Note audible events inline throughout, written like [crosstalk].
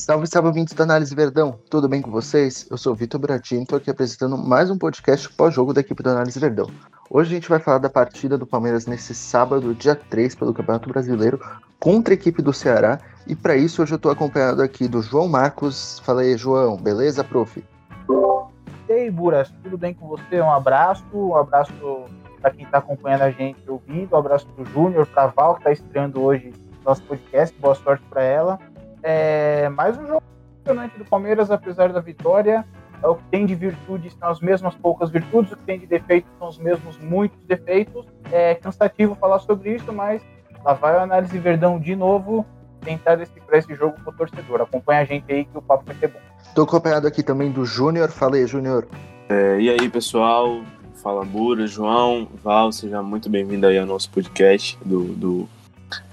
Salve, salve, ouvintes da Análise Verdão. Tudo bem com vocês? Eu sou Vitor Bratini, estou aqui apresentando mais um podcast pós-jogo da equipe da Análise Verdão. Hoje a gente vai falar da partida do Palmeiras nesse sábado, dia 3, pelo Campeonato Brasileiro, contra a equipe do Ceará. E para isso, hoje eu estou acompanhado aqui do João Marcos. Fala aí, João. Beleza, prof? E aí, Buras, tudo bem com você? Um abraço, um abraço para quem está acompanhando a gente ouvindo, um abraço para o Júnior, para Val, que está estreando hoje nosso podcast. Boa sorte para ela. É, mais um jogo impressionante do Palmeiras, apesar da vitória. É o que tem de virtudes são as mesmas poucas virtudes, o que tem de defeitos são os mesmos muitos defeitos. É cansativo falar sobre isso, mas lá vai a análise Verdão de novo tentar decifrar esse jogo para o torcedor. Acompanha a gente aí que o papo vai ser bom. Estou acompanhado aqui também do Júnior. Fala aí, Júnior. É, e aí, pessoal? Fala, Bura, João, Val, seja muito bem-vindo aí ao nosso podcast do, do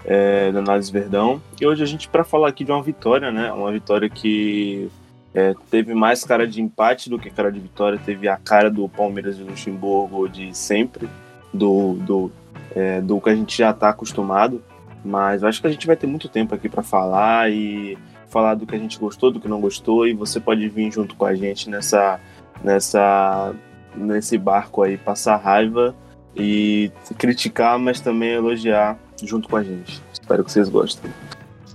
é, do Análise Verdão. E hoje a gente para falar aqui de uma vitória, né? Uma vitória que é, teve mais cara de empate do que cara de vitória, teve a cara do Palmeiras de Luxemburgo de sempre, do, do, é, do que a gente já está acostumado. Mas acho que a gente vai ter muito tempo aqui para falar e falar do que a gente gostou, do que não gostou, e você pode vir junto com a gente nessa, nessa, nesse barco aí, passar raiva e criticar, mas também elogiar junto com a gente. Espero que vocês gostem.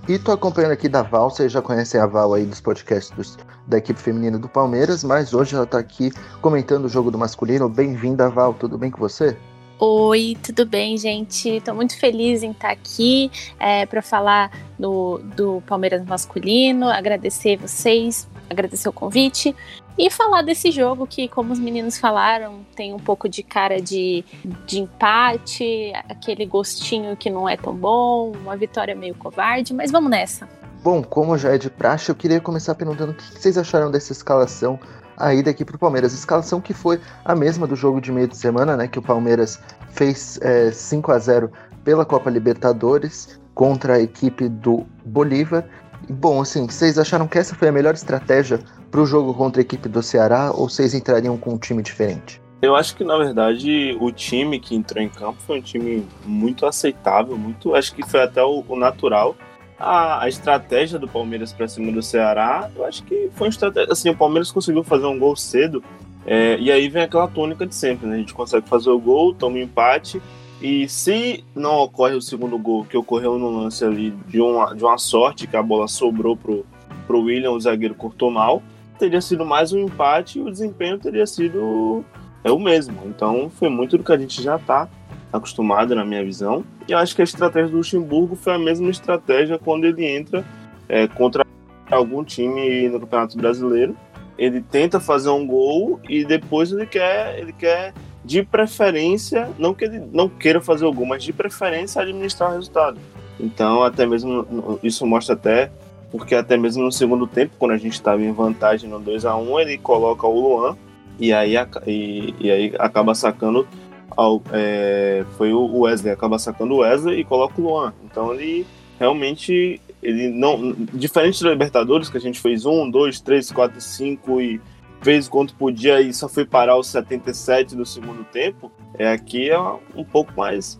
E tô acompanhando aqui da Val, vocês já conhecem a Val aí dos podcasts dos, da equipe feminina do Palmeiras, mas hoje ela tá aqui comentando o jogo do masculino. Bem-vinda, Val, tudo bem com você? Oi, tudo bem, gente? Estou muito feliz em estar aqui é, para falar do, do Palmeiras masculino, agradecer vocês, agradecer o convite e falar desse jogo que, como os meninos falaram, tem um pouco de cara de, de empate, aquele gostinho que não é tão bom, uma vitória meio covarde, mas vamos nessa. Bom, como já é de praxe, eu queria começar perguntando o que vocês acharam dessa escalação aí daqui para o Palmeiras. Escalação que foi a mesma do jogo de meio de semana, né? Que o Palmeiras fez é, 5 a 0 pela Copa Libertadores contra a equipe do Bolívar. Bom, assim, vocês acharam que essa foi a melhor estratégia para o jogo contra a equipe do Ceará ou vocês entrariam com um time diferente? Eu acho que na verdade o time que entrou em campo foi um time muito aceitável, muito, acho que foi até o, o natural. A, a, estratégia do Palmeiras para cima do Ceará, eu acho que foi uma estratégia. Assim, o Palmeiras conseguiu fazer um gol cedo, é, e aí vem aquela tônica de sempre, né? A gente consegue fazer o gol, toma um empate, e se não ocorre o segundo gol, que ocorreu no lance ali de uma, de uma sorte, que a bola sobrou pro, pro William, o zagueiro cortou mal, teria sido mais um empate e o desempenho teria sido é o mesmo. Então foi muito do que a gente já está acostumado na minha visão. E acho que a estratégia do Luxemburgo foi a mesma estratégia quando ele entra é, contra algum time no Campeonato Brasileiro. Ele tenta fazer um gol e depois ele quer, ele quer de preferência, não que ele não queira fazer o gol, mas de preferência administrar o resultado. Então, até mesmo isso mostra até porque até mesmo no segundo tempo, quando a gente estava em vantagem no 2 a 1 ele coloca o Luan e aí, e, e aí acaba sacando ao, é, foi o Wesley, acaba sacando o Wesley e coloca o Luan. Então ele realmente ele não diferente da Libertadores que a gente fez um, dois, três, quatro, cinco e fez quanto podia e só foi parar os 77 do segundo tempo. É aqui é um pouco mais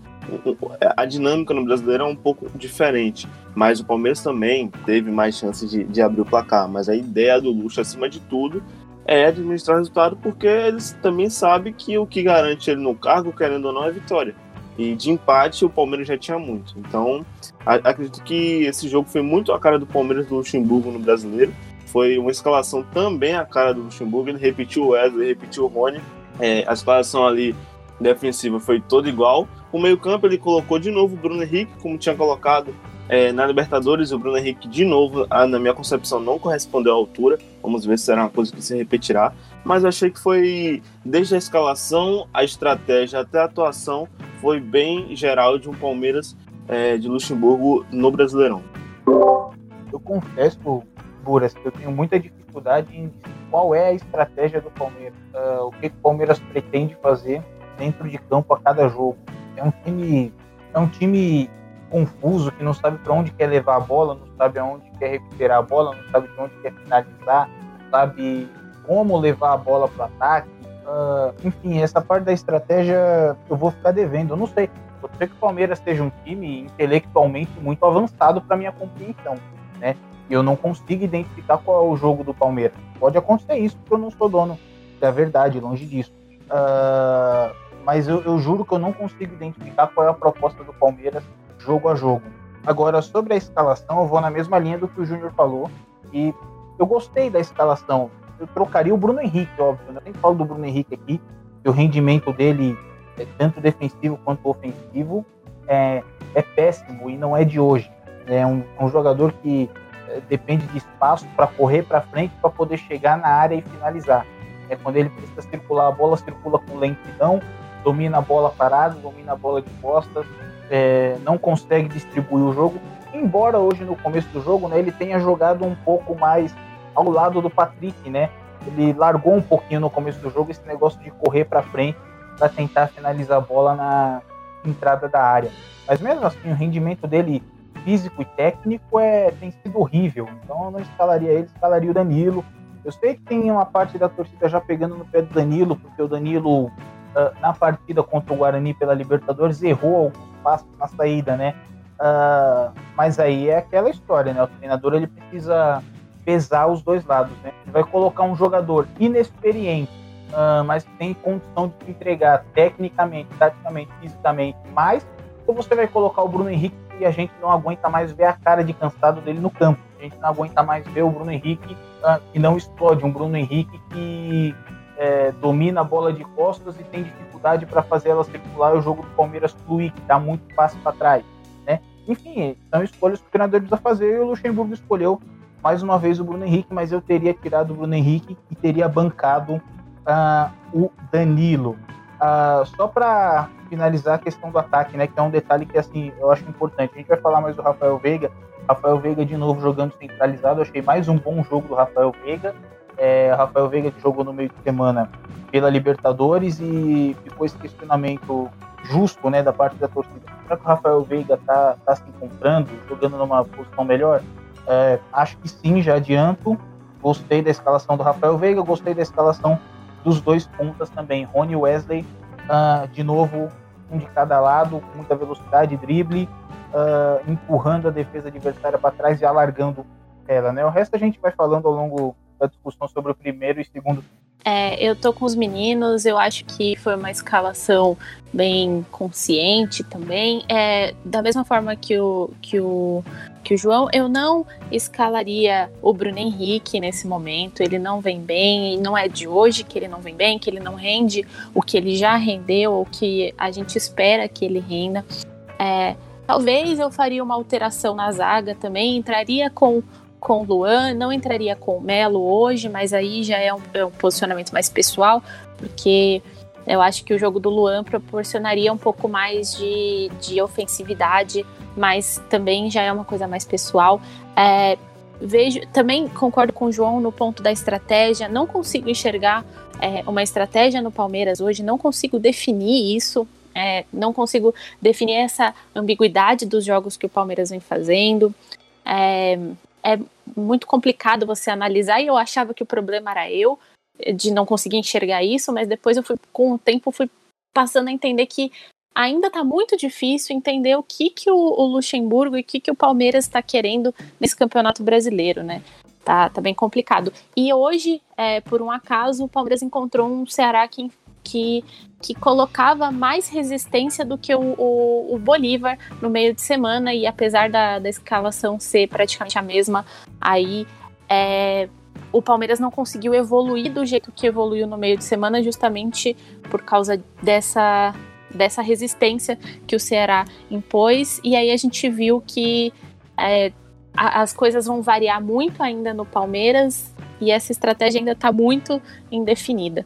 a dinâmica no brasileiro é um pouco diferente. Mas o Palmeiras também teve mais chances de, de abrir o placar. Mas a ideia do Luxo, acima de tudo, é administrar o resultado, porque eles também sabem que o que garante ele no cargo, querendo ou não, é vitória. E de empate, o Palmeiras já tinha muito. Então, acredito que esse jogo foi muito a cara do Palmeiras do Luxemburgo no brasileiro. Foi uma escalação também a cara do Luxemburgo. Ele repetiu o Wesley, repetiu o Rony. É, a escalação ali defensiva foi toda igual. O meio-campo ele colocou de novo o Bruno Henrique, como tinha colocado é, na Libertadores. O Bruno Henrique, de novo, a, na minha concepção, não correspondeu à altura. Vamos ver se será uma coisa que se repetirá. Mas eu achei que foi, desde a escalação, a estratégia até a atuação, foi bem geral de um Palmeiras é, de Luxemburgo no Brasileirão. Eu confesso, Buras, que eu tenho muita dificuldade em qual é a estratégia do Palmeiras, uh, o que, o Palmeiras pretende fazer dentro de campo a cada jogo. É um time, é um time confuso que não sabe para onde quer levar a bola, não sabe aonde quer recuperar a bola, não sabe de onde quer finalizar, não sabe como levar a bola para o ataque. Uh, enfim, essa parte da estratégia eu vou ficar devendo. Eu não sei. Pode ser que o Palmeiras seja um time intelectualmente muito avançado para minha compreensão, né? Eu não consigo identificar qual é o jogo do Palmeiras. Pode acontecer isso, porque eu não sou dono da verdade, longe disso. Uh, mas eu, eu juro que eu não consigo identificar qual é a proposta do Palmeiras jogo a jogo. Agora, sobre a escalação, eu vou na mesma linha do que o Júnior falou. E eu gostei da escalação. Eu trocaria o Bruno Henrique, óbvio. Né? Eu nem falo do Bruno Henrique aqui, que o rendimento dele, é tanto defensivo quanto ofensivo, é, é péssimo e não é de hoje. É um, um jogador que depende de espaço para correr para frente para poder chegar na área e finalizar. É quando ele precisa circular a bola, circula com lentidão, domina a bola parado, domina a bola de costas, é, não consegue distribuir o jogo. Embora hoje no começo do jogo, né, ele tenha jogado um pouco mais ao lado do Patrick, né? Ele largou um pouquinho no começo do jogo esse negócio de correr para frente para tentar finalizar a bola na entrada da área. Mas mesmo assim, o rendimento dele físico e técnico é, tem sido horrível. Então eu não escalaria ele, escalaria o Danilo. Eu sei que tem uma parte da torcida já pegando no pé do Danilo, porque o Danilo, uh, na partida contra o Guarani pela Libertadores, errou alguns passos na saída, né? Uh, mas aí é aquela história, né? O treinador ele precisa pesar os dois lados, né? Ele vai colocar um jogador inexperiente, uh, mas tem condição de entregar tecnicamente, taticamente, fisicamente mais, ou você vai colocar o Bruno Henrique e a gente não aguenta mais ver a cara de cansado dele no campo. A gente não aguenta mais ver o Bruno Henrique uh, que não explode, um Bruno Henrique que é, domina a bola de costas e tem dificuldade para fazer ela circular o jogo do Palmeiras fluir, que dá muito passo para trás. Né? Enfim, são escolhas que o treinador precisa fazer e o Luxemburgo escolheu mais uma vez o Bruno Henrique, mas eu teria tirado o Bruno Henrique e teria bancado uh, o Danilo. Uh, só para finalizar a questão do ataque, né, que é um detalhe que assim eu acho importante. A gente vai falar mais do Rafael Veiga. Rafael Veiga de novo jogando centralizado. Eu achei mais um bom jogo do Rafael Veiga. É, Rafael Veiga que jogou no meio de semana pela Libertadores e esse questionamento justo, né, da parte da torcida. Será que o Rafael Veiga tá, tá se encontrando, jogando numa posição melhor? É, acho que sim, já adianto. Gostei da escalação do Rafael Veiga, gostei da escalação dos dois pontas também. Rony Wesley, uh, de novo, um de cada lado, com muita velocidade, drible, uh, empurrando a defesa adversária para trás e alargando ela. Né? O resto a gente vai falando ao longo da discussão sobre o primeiro e segundo. É, eu tô com os meninos, eu acho que foi uma escalação bem consciente também. É, da mesma forma que o, que, o, que o João, eu não escalaria o Bruno Henrique nesse momento. Ele não vem bem, não é de hoje que ele não vem bem, que ele não rende o que ele já rendeu, ou que a gente espera que ele renda. É, talvez eu faria uma alteração na zaga também, entraria com com o Luan, não entraria com o Melo hoje, mas aí já é um, é um, posicionamento mais pessoal, porque eu acho que o jogo do Luan proporcionaria um pouco mais de, de ofensividade, mas também já é uma coisa mais pessoal. É, vejo, também concordo com o João no ponto da estratégia, não consigo enxergar é, uma estratégia no Palmeiras hoje, não consigo definir isso. É, não consigo definir essa ambiguidade dos jogos que o Palmeiras vem fazendo. É, muito complicado você analisar e eu achava que o problema era eu de não conseguir enxergar isso, mas depois eu fui com o tempo fui passando a entender que ainda está muito difícil entender o que que o, o Luxemburgo e o que que o Palmeiras está querendo nesse campeonato brasileiro, né? Tá, tá bem complicado. E hoje, é, por um acaso, o Palmeiras encontrou um Ceará que que, que colocava mais resistência do que o, o, o, Bolívar no meio de semana, e apesar da, da escalação ser praticamente a mesma, aí é, o Palmeiras não conseguiu evoluir do jeito que evoluiu no meio de semana, justamente por causa dessa, dessa resistência que o Ceará impôs, e aí a gente viu que é, as coisas vão variar muito ainda no Palmeiras, e essa estratégia ainda está muito indefinida.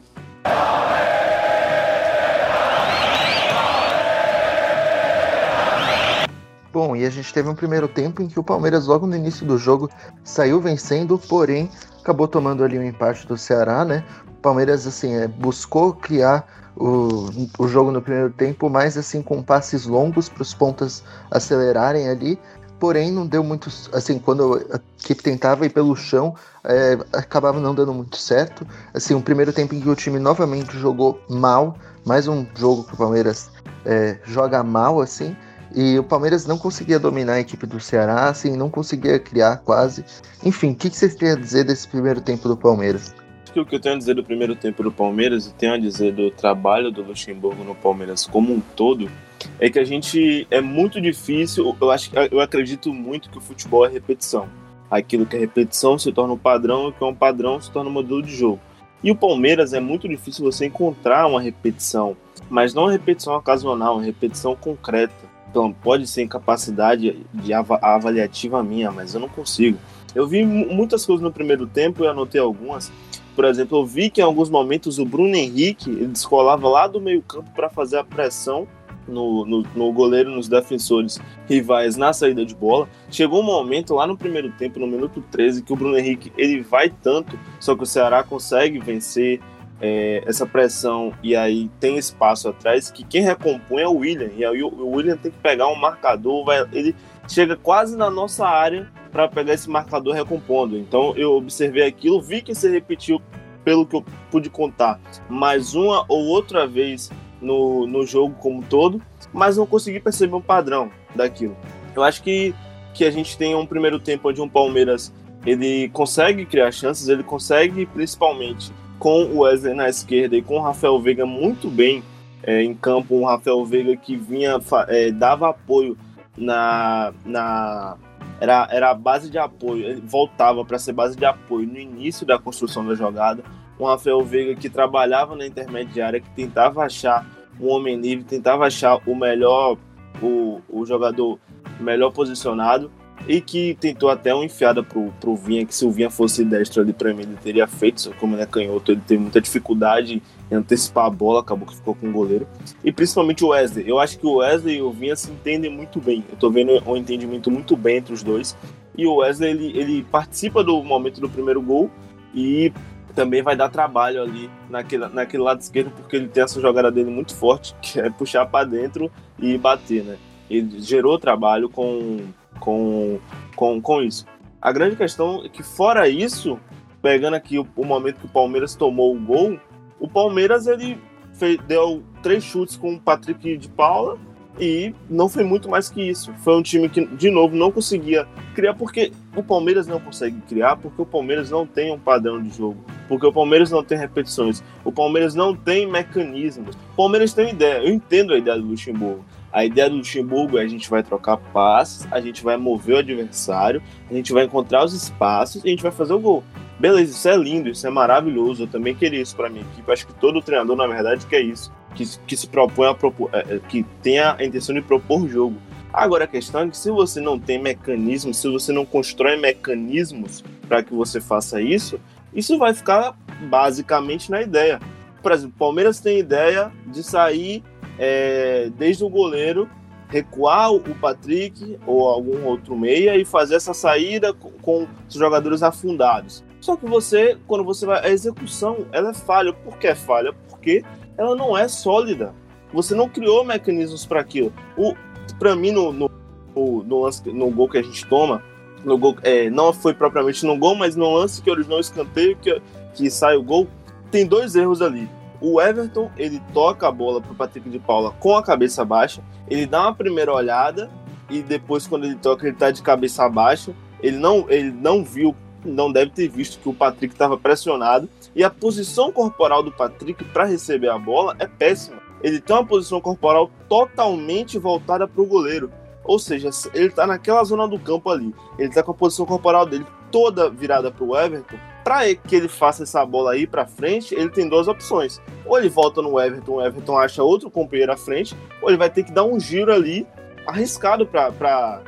Bom, e a gente teve um primeiro tempo em que o Palmeiras, logo no início do jogo, saiu vencendo, porém acabou tomando ali um empate do Ceará, né? O Palmeiras, assim, é, buscou criar o, o jogo no primeiro tempo, mais assim, com passes longos para os pontas acelerarem ali, porém não deu muito, assim, quando a equipe tentava ir pelo chão, é, acabava não dando muito certo. Assim, um primeiro tempo em que o time novamente jogou mal, mais um jogo que o Palmeiras é, joga mal, assim, E o Palmeiras não conseguia dominar a equipe do Ceará, assim, não conseguia criar quase. Enfim, o que, que vocês têm a dizer desse primeiro tempo do Palmeiras? O que eu tenho a dizer do primeiro tempo do Palmeiras e tenho a dizer do trabalho do Luxemburgo no Palmeiras como um todo é que a gente é muito difícil. Eu acho, eu acredito muito que o futebol é repetição. Aquilo que é repetição se torna um padrão, e o que é um padrão se torna um modelo de jogo. E o Palmeiras é muito difícil você encontrar uma repetição, mas não uma repetição ocasional, uma repetição concreta. Então, pode ser incapacidade de avaliativa minha, mas eu não consigo. Eu vi muitas coisas no primeiro tempo e anotei algumas. Por exemplo, eu vi que em alguns momentos o Bruno Henrique ele descolava lá do meio-campo para fazer a pressão no, no, no, goleiro, nos defensores rivais na saída de bola. Chegou um momento lá no primeiro tempo, no minuto 13, que o Bruno Henrique ele vai tanto, só que o Ceará consegue vencer é, essa pressão e aí tem espaço atrás, que quem recompõe é o William. E aí o, William tem que pegar um marcador, vai, ele chega quase na nossa área para pegar esse marcador recompondo. Então eu observei aquilo, vi que se repetiu pelo que eu pude contar mais uma ou outra vez no, no jogo como um todo, mas não consegui perceber um padrão daquilo. Eu acho que, que a gente tem um primeiro tempo onde um Palmeiras ele consegue criar chances, ele consegue principalmente com o Wesley na esquerda e com o Rafael Veiga muito bem é, em campo, um Rafael Veiga que vinha, é, dava apoio na, na era, era a base de apoio, ele voltava para ser base de apoio no início da construção da jogada, um Rafael Veiga que trabalhava na intermediária, que tentava achar um homem livre, tentava achar o melhor, o, o jogador melhor posicionado e que tentou até uma enfiada pro, pro Vinha, que se o Vinha fosse destro ali para mim, ele teria feito, só como ele é canhoto, ele teve muita dificuldade em antecipar a bola, acabou que ficou com o goleiro. E principalmente o Wesley. Eu acho que o Wesley e o Vinha se entendem muito bem. Eu tô vendo um entendimento muito bem entre os dois. E o Wesley, ele, ele participa do momento do primeiro gol e também vai dar trabalho ali naquele, naquele lado esquerdo, porque ele tem essa jogada dele muito forte, que é puxar para dentro e bater, né? Ele gerou trabalho com, com, com, com isso. A grande questão é que, fora isso, pegando aqui o, o momento que o Palmeiras tomou o gol, o Palmeiras ele fez, deu três chutes com o Patrick de Paula e não foi muito mais que isso. Foi um time que, de novo, não conseguia criar, porque o Palmeiras não consegue criar, porque o Palmeiras não tem um padrão de jogo, porque o Palmeiras não tem repetições, o Palmeiras não tem mecanismos. O Palmeiras tem ideia, eu entendo a ideia do Luxemburgo. A ideia do Luxemburgo é a gente vai trocar passes, a gente vai mover o adversário, a gente vai encontrar os espaços e a gente vai fazer o gol. Beleza, isso é lindo, isso é maravilhoso. Eu também queria isso para minha equipe. Acho que todo treinador, na verdade, quer isso que, que se propõe a propor, é, é, que tenha a intenção de propor jogo. Agora a questão é que se você não tem mecanismos, se você não constrói mecanismos para que você faça isso, isso vai ficar basicamente na ideia. Por exemplo, o Palmeiras tem ideia de sair é, desde o goleiro, recuar o Patrick ou algum outro meia e fazer essa saída com, com os jogadores afundados. Só que você, quando você vai. A execução ela é falha. Por que é falha? Porque ela não é sólida. Você não criou mecanismos para aquilo. O, para mim, no, no, no, lance, no gol que a gente toma, no gol, é, não foi propriamente no gol, mas no lance que originou o escanteio, que, que sai o gol, tem dois erros ali. O Everton, ele toca a bola pro Patrick de Paula com a cabeça baixa, ele dá uma primeira olhada e depois quando ele toca ele tá de cabeça baixa, ele não, ele não viu, não deve ter visto que o Patrick estava pressionado e a posição corporal do Patrick para receber a bola é péssima. Ele tem uma posição corporal totalmente voltada para o goleiro. Ou seja, ele está naquela zona do campo ali. Ele está com a posição corporal dele toda virada para o Everton. Para que ele faça essa bola aí para frente, ele tem duas opções. Ou ele volta no Everton, o Everton acha outro companheiro à frente, ou ele vai ter que dar um giro ali arriscado para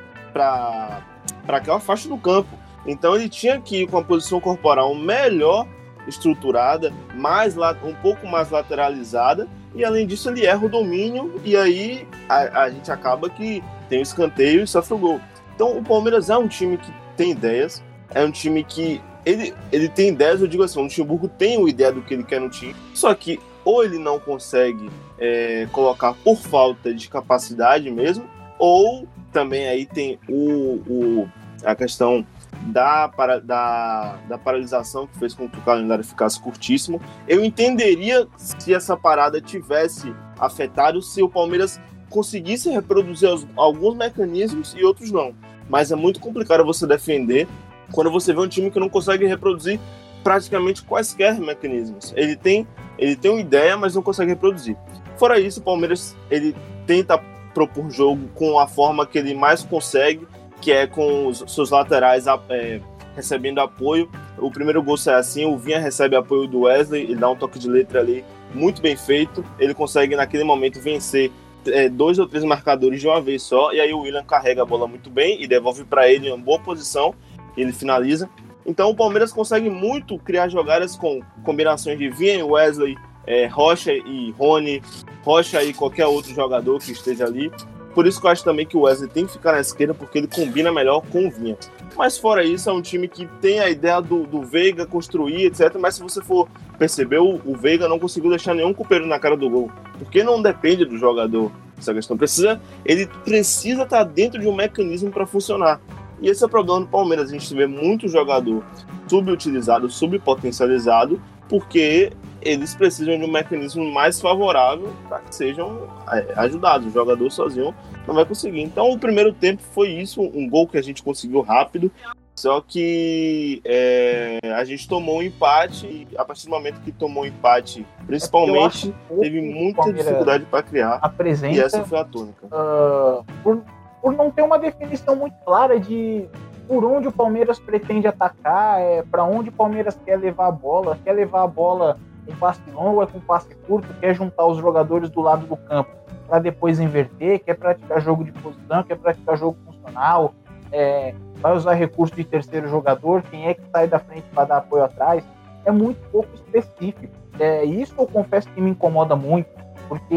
aquela faixa do campo. Então ele tinha que ir com a posição corporal melhor estruturada, mais um pouco mais lateralizada, e além disso ele erra o domínio, e aí a, a gente acaba que tem o escanteio e sofre o gol. Então o Palmeiras é um time que tem ideias, é um time que ele, ele tem ideias, eu digo assim, o Luxemburgo tem uma ideia do que ele quer no time, só que ou ele não consegue é, colocar por falta de capacidade mesmo, ou também aí tem o, o a questão da, para, da, da paralisação que fez com que o calendário ficasse curtíssimo. Eu entenderia se essa parada tivesse afetado se o Palmeiras conseguisse reproduzir alguns mecanismos e outros não. Mas é muito complicado você defender quando você vê um time que não consegue reproduzir praticamente quaisquer mecanismos. Ele tem, ele tem uma ideia, mas não consegue reproduzir. Fora isso, o Palmeiras ele tenta propor jogo com a forma que ele mais consegue, que é com os seus laterais é, recebendo apoio. O primeiro gol sai assim, o Vinha recebe apoio do Wesley, ele dá um toque de letra ali muito bem feito. Ele consegue naquele momento vencer é, dois ou três marcadores de uma vez só, e aí o William carrega a bola muito bem e devolve para ele em uma boa posição, ele finaliza. Então o Palmeiras consegue muito criar jogadas com combinações de Vinha Wesley, é, Rocha e Rony, Rocha e qualquer outro jogador que esteja ali. Por isso que eu acho também que o Wesley tem que ficar na esquerda, porque ele combina melhor com o Vinha. Mas fora isso, é um time que tem a ideia do, do Veiga construir, etc. Mas se você for perceber, o, o Veiga não conseguiu deixar nenhum copeiro na cara do gol. Porque não depende do jogador essa questão. Precisa, ele precisa estar dentro de um mecanismo para funcionar. E esse é o problema do Palmeiras. A gente vê muito jogador subutilizado, subpotencializado, porque eles precisam de um mecanismo mais favorável para que sejam é, ajudados. O jogador sozinho não vai conseguir. Então, o primeiro tempo foi isso, um gol que a gente conseguiu rápido. Só que é, a gente tomou um empate e a partir do momento que tomou um empate, principalmente, é teve muita dificuldade para criar. Apresenta, e essa foi a tônica. Uh, por, por não ter uma definição muito clara de por onde o Palmeiras pretende atacar, é, para onde o Palmeiras quer levar a bola, quer levar a bola com passe longo, é com passe curto, quer juntar os jogadores do lado do campo para depois inverter, quer praticar jogo de posição, quer praticar jogo funcional, é, vai usar recurso de terceiro jogador, quem é que sai da frente para dar apoio atrás, é muito pouco específico. É, isso eu confesso que me incomoda muito, porque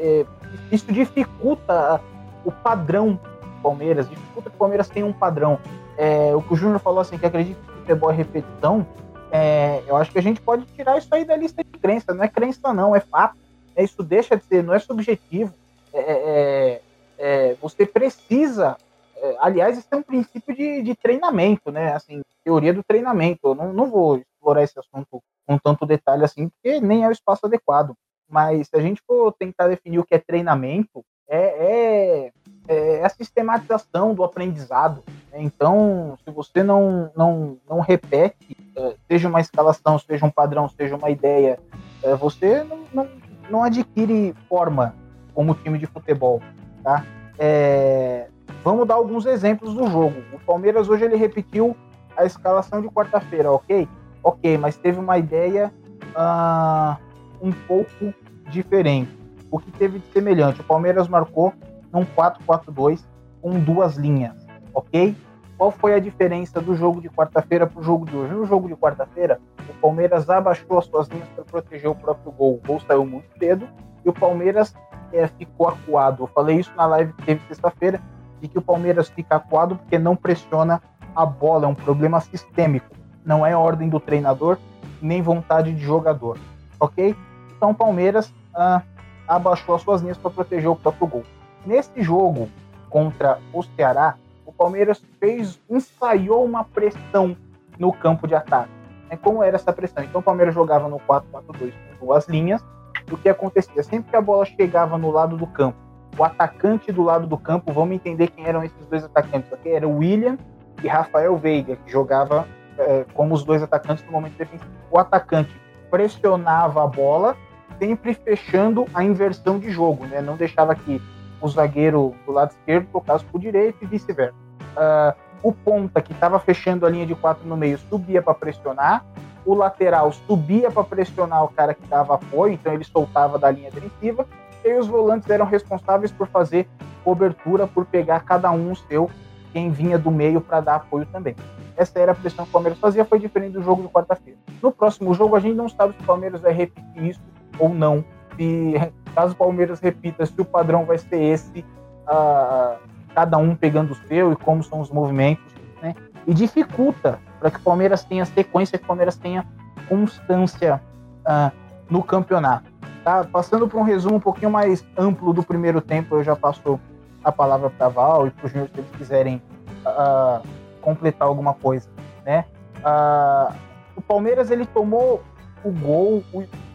é, isso dificulta o padrão do Palmeiras, dificulta que o Palmeiras tenha um padrão. É, o que o Júnior falou assim, que acredita que futebol é repetição, é, eu acho que a gente pode tirar isso aí da lista de crença. Não é crença, não, é fato. É, isso deixa de ser, não é subjetivo. É, é, é você precisa. É, aliás, isso é um princípio de, de, treinamento, né? Assim, teoria do treinamento. Eu não, não vou explorar esse assunto com tanto detalhe assim, porque nem é o espaço adequado. Mas se a gente for tentar definir o que é treinamento, é, é a sistematização do aprendizado. Então, se você não, não, não repete, é, seja uma escalação, seja um padrão, seja uma ideia, é, você não, não, não adquire forma como time de futebol. Tá? É, vamos dar alguns exemplos do jogo. O Palmeiras hoje ele repetiu a escalação de quarta-feira, ok? Ok, mas teve uma ideia uh, um pouco diferente. O que teve de semelhante? O Palmeiras marcou num 4-4-2 com duas linhas, ok? Qual foi a diferença do jogo de quarta-feira para o jogo de hoje? No jogo de quarta-feira, o Palmeiras abaixou as suas linhas para proteger o próprio gol. O gol saiu muito cedo e o Palmeiras é, ficou acuado. Eu falei isso na live que teve sexta-feira, de que o Palmeiras fica acuado porque não pressiona a bola. É um problema sistêmico. Não é ordem do treinador, nem vontade de jogador. Ok? Então o Palmeiras ah, abaixou as suas linhas para proteger o próprio gol. Nesse jogo contra o Ceará, o Palmeiras fez, ensaiou uma pressão no campo de ataque. É, como era essa pressão? Então o Palmeiras jogava no 4-4-2 com duas linhas. O que acontecia? Sempre que a bola chegava no lado do campo, o atacante do lado do campo, vamos entender quem eram esses dois atacantes aqui, era o William e Rafael Veiga, que jogava é, como os dois atacantes no momento defensivo. O atacante pressionava a bola, sempre fechando a inversão de jogo, né? Não deixava que o zagueiro do lado esquerdo tocasse para o direito e vice-versa. Uh, o ponta, que estava fechando a linha de quatro no meio, subia para pressionar. O lateral subia para pressionar o cara que dava apoio, então ele soltava da linha defensiva. E os volantes eram responsáveis por fazer cobertura, por pegar cada um o seu, quem vinha do meio para dar apoio também. Essa era a pressão que o Palmeiras fazia, foi diferente do jogo de quarta-feira. No próximo jogo, a gente não sabe se o Palmeiras vai repetir isso ou não. Se caso o Palmeiras repita, se o padrão vai ser esse, uh, cada um pegando o seu e como são os movimentos, né? E dificulta para que o Palmeiras tenha sequência, que o Palmeiras tenha constância uh, no campeonato. Tá? Passando por um resumo um pouquinho mais amplo do primeiro tempo, eu já passo a palavra para Val e para os Júnior se eles quiserem uh, completar alguma coisa, né? Uh, o Palmeiras ele tomou o gol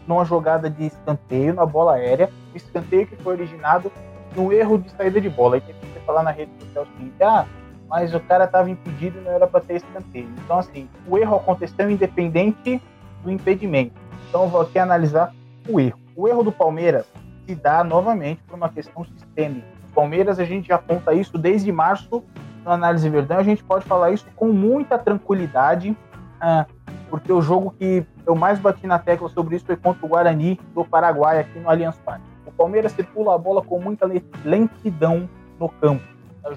numa jogada de escanteio na bola aérea, o escanteio que foi originado no erro de saída de bola. Aí tem que falar na rede social seguinte, ah, mas o cara estava impedido e não era para ter escanteio. Então, assim, o erro aconteceu independente do impedimento. Então, eu vou aqui analisar o erro. O erro do Palmeiras se dá novamente por uma questão sistêmica. Palmeiras, a gente já aponta isso desde março na análise verdão, a gente pode falar isso com muita tranquilidade, ah, porque o jogo que eu mais bati na tecla sobre isso foi contra o Guarani do Paraguai, aqui no Allianz Parque. O Palmeiras circula a bola com muita lentidão no campo.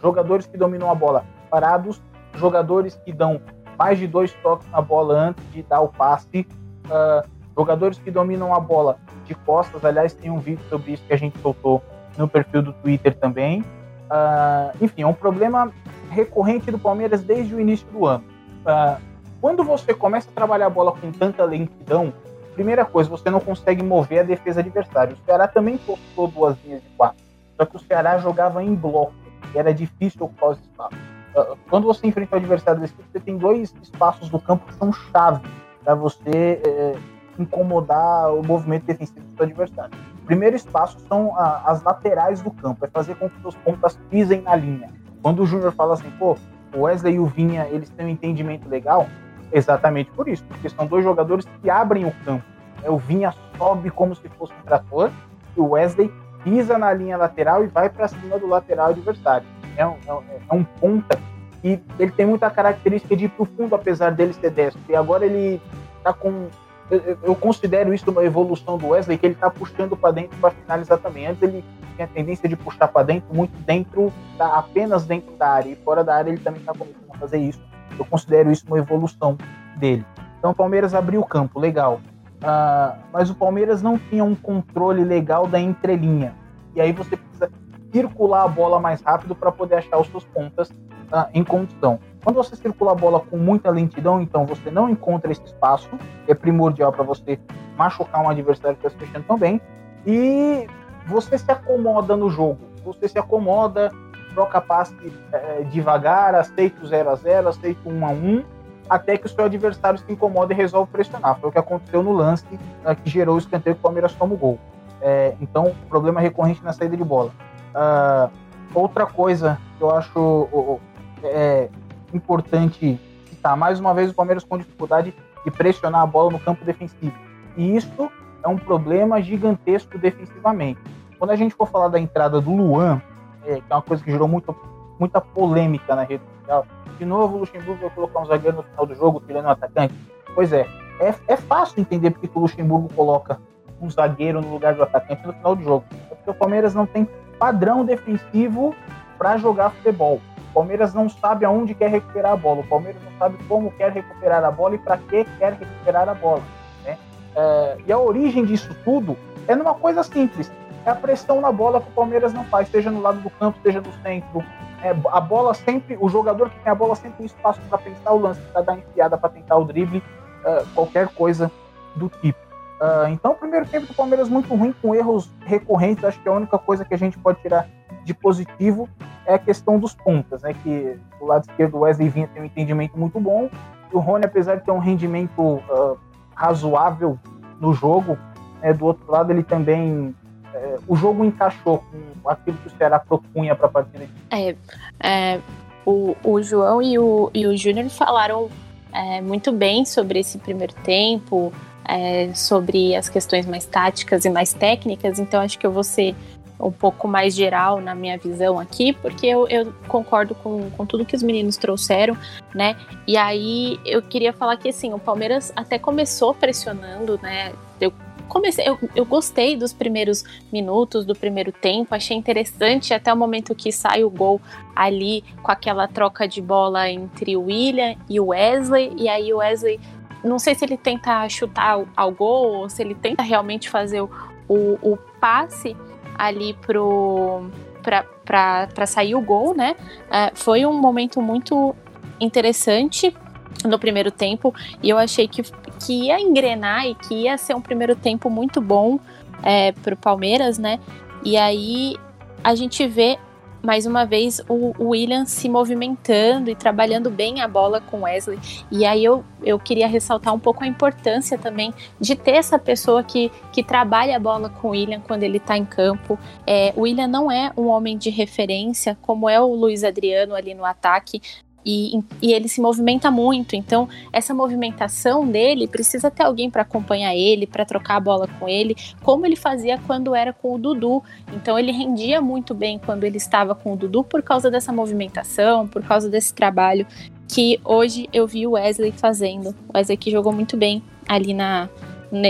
Jogadores que dominam a bola parados, jogadores que dão mais de dois toques na bola antes de dar o passe, uh, jogadores que dominam a bola de costas. Aliás, tem um vídeo sobre isso que a gente soltou no perfil do Twitter também. Uh, enfim, é um problema recorrente do Palmeiras desde o início do ano. Uh, quando você começa a trabalhar a bola com tanta lentidão, primeira coisa, você não consegue mover a defesa adversária. O Ceará também postou duas linhas de quatro, só que o Ceará jogava em bloco, e era difícil ocupar os espaços. Uh, quando você enfrenta o adversário desse tipo, você tem dois espaços do campo que são chave para você eh, incomodar o movimento defensivo do seu adversário. O primeiro espaço são as laterais do campo, é fazer com que seus pontas pisem na linha. Quando o Júnior fala assim, pô, o Wesley e o Vinha, eles têm um entendimento legal, exatamente por isso, porque são dois jogadores que abrem o campo. É, o Vinha sobe como se fosse um trator, e o Wesley pisa na linha lateral e vai para cima do lateral adversário. É um, é, é um ponta e ele tem muita característica de ir pro fundo, apesar dele ser destro. E agora ele tá com. Eu, eu considero isso uma evolução do Wesley, que ele tá puxando para dentro para finalizar também. Antes ele tem a tendência de puxar para dentro, muito dentro, da, apenas dentro da área. E fora da área ele também está começando a fazer isso. Eu considero isso uma evolução dele. Então o Palmeiras abriu o campo, legal. Uh, mas o Palmeiras não tinha um controle legal da entrelinha. E aí você precisa circular a bola mais rápido para poder achar os seus pontas uh, em condição. Quando você circula a bola com muita lentidão, então você não encontra esse espaço, é primordial para você machucar um adversário que está se fechando também. E você se acomoda no jogo, você se acomoda, troca passe é, devagar, aceita o 0 a 0 aceita o 1 a 1 até que o seu adversário se incomoda e resolve pressionar. Foi o que aconteceu no lance é, que gerou o escanteio que o Palmeiras toma o gol. É, então, problema recorrente na saída de bola. Uh, outra coisa que eu acho uh, é, importante citar, mais uma vez o Palmeiras com dificuldade de pressionar a bola no campo defensivo. E isso é um problema gigantesco defensivamente. Quando a gente for falar da entrada do Luan, é, é uma coisa que gerou muito, muita polêmica na rede social, de novo o Luxemburgo vai colocar um zagueiro no final do jogo, tirando um atacante. Pois é, é, é fácil entender porque o Luxemburgo coloca um zagueiro no lugar do atacante no final do jogo. É porque o Palmeiras não tem padrão defensivo para jogar futebol. O Palmeiras não sabe aonde quer recuperar a bola. O Palmeiras não sabe como quer recuperar a bola e para que quer recuperar a bola. Né? É, e a origem disso tudo é numa coisa simples é a pressão na bola que o Palmeiras não faz, seja no lado do campo, seja no centro. É, a bola sempre, o jogador que tem a bola sempre tem espaço para pensar o lance, para dar enfiada, para tentar o drible, uh, qualquer coisa do tipo. Uh, então, o primeiro tempo do Palmeiras muito ruim, com erros recorrentes. Acho que a única coisa que a gente pode tirar de positivo é a questão dos pontas, né? Que do lado esquerdo o Wesley Vinha tem um entendimento muito bom. E o Rony, apesar de ter um rendimento uh, razoável no jogo, né, do outro lado ele também é, o jogo encaixou com aquilo que o Ceará propunha para a partida. É, é, o, o João e o, e o Júnior falaram é, muito bem sobre esse primeiro tempo, é, sobre as questões mais táticas e mais técnicas, então acho que eu vou ser um pouco mais geral na minha visão aqui, porque eu, eu, concordo com, com tudo que os meninos trouxeram, né? E aí eu queria falar que assim, o Palmeiras até começou pressionando, né? Eu comecei, eu, eu gostei dos primeiros minutos do primeiro tempo, achei interessante até o momento que sai o gol ali com aquela troca de bola entre o William e o Wesley, e aí o Wesley, não sei se ele tenta chutar ao, gol ou se ele tenta realmente fazer o, o, o passe ali pro para sair o gol, né? É, foi um momento muito interessante no primeiro tempo e eu achei que, que ia engrenar e que ia ser um primeiro tempo muito bom é, para o Palmeiras, né? E aí a gente vê mais uma vez o, o William se movimentando e trabalhando bem a bola com Wesley. E aí eu, eu queria ressaltar um pouco a importância também de ter essa pessoa que, que trabalha a bola com o William quando ele está em campo. É, o William não é um homem de referência, como é o Luiz Adriano ali no ataque, e, e, ele se movimenta muito. Então, essa movimentação dele precisa ter alguém para acompanhar ele, para trocar a bola com ele, como ele fazia quando era com o Dudu. Então, ele rendia muito bem quando ele estava com o Dudu por causa dessa movimentação, por causa desse trabalho que hoje eu vi o Wesley fazendo. O Wesley que jogou muito bem ali na,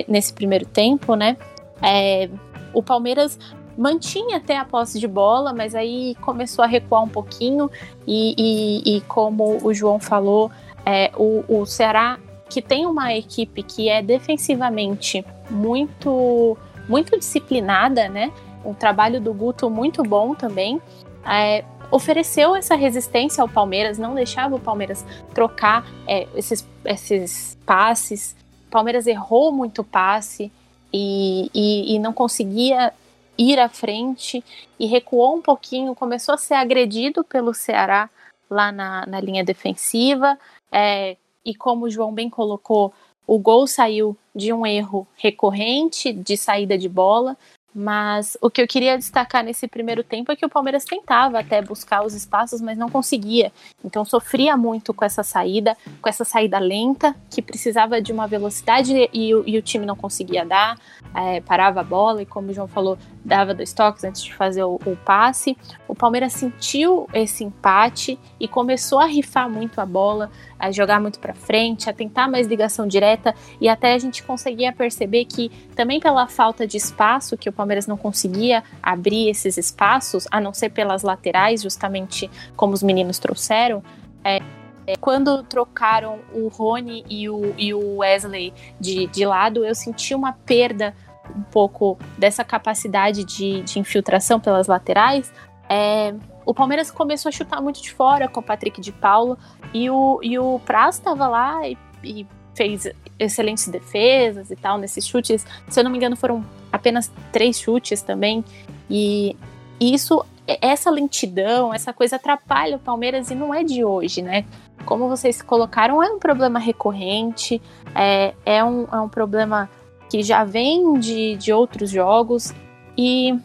nesse primeiro tempo, né? É, o Palmeiras mantinha até a posse de bola, mas aí começou a recuar um pouquinho e, e, e como o João falou, é, o, o Ceará que tem uma equipe que é defensivamente muito muito disciplinada, né? Um trabalho do Guto muito bom também. É, ofereceu essa resistência ao Palmeiras, não deixava o Palmeiras trocar é, esses, esses passes. O Palmeiras errou muito passe e, e, e não conseguia ir à frente e recuou um pouquinho, começou a ser agredido pelo Ceará lá na, na linha defensiva. É, e como o João bem colocou, o gol saiu de um erro recorrente de saída de bola. Mas o que eu queria destacar nesse primeiro tempo é que o Palmeiras tentava até buscar os espaços, mas não conseguia. Então sofria muito com essa saída, com essa saída lenta, que precisava de uma velocidade e, e o time não conseguia dar. É, parava a bola e, como o João falou, dava dois toques antes de fazer o, o passe. O Palmeiras sentiu esse empate e começou a rifar muito a bola, a jogar muito para frente, a tentar mais ligação direta e até a gente conseguia perceber que também pela falta de espaço que o Palmeiras não conseguia abrir esses espaços, a não ser pelas laterais, justamente como os meninos trouxeram, é, é, quando trocaram o Rony e o, e o Wesley de, de lado, eu senti uma perda um pouco dessa capacidade de, de infiltração pelas laterais. É, o Palmeiras começou a chutar muito de fora com o Patrick de Paulo e o, e o Praz estava lá e, e fez excelentes defesas e tal nesses chutes. Se eu não me engano, foram apenas três chutes também. E isso, essa lentidão, essa coisa atrapalha o Palmeiras e não é de hoje, né? Como vocês colocaram, é um problema recorrente, é, é, um, é um problema que já vem de, de outros jogos e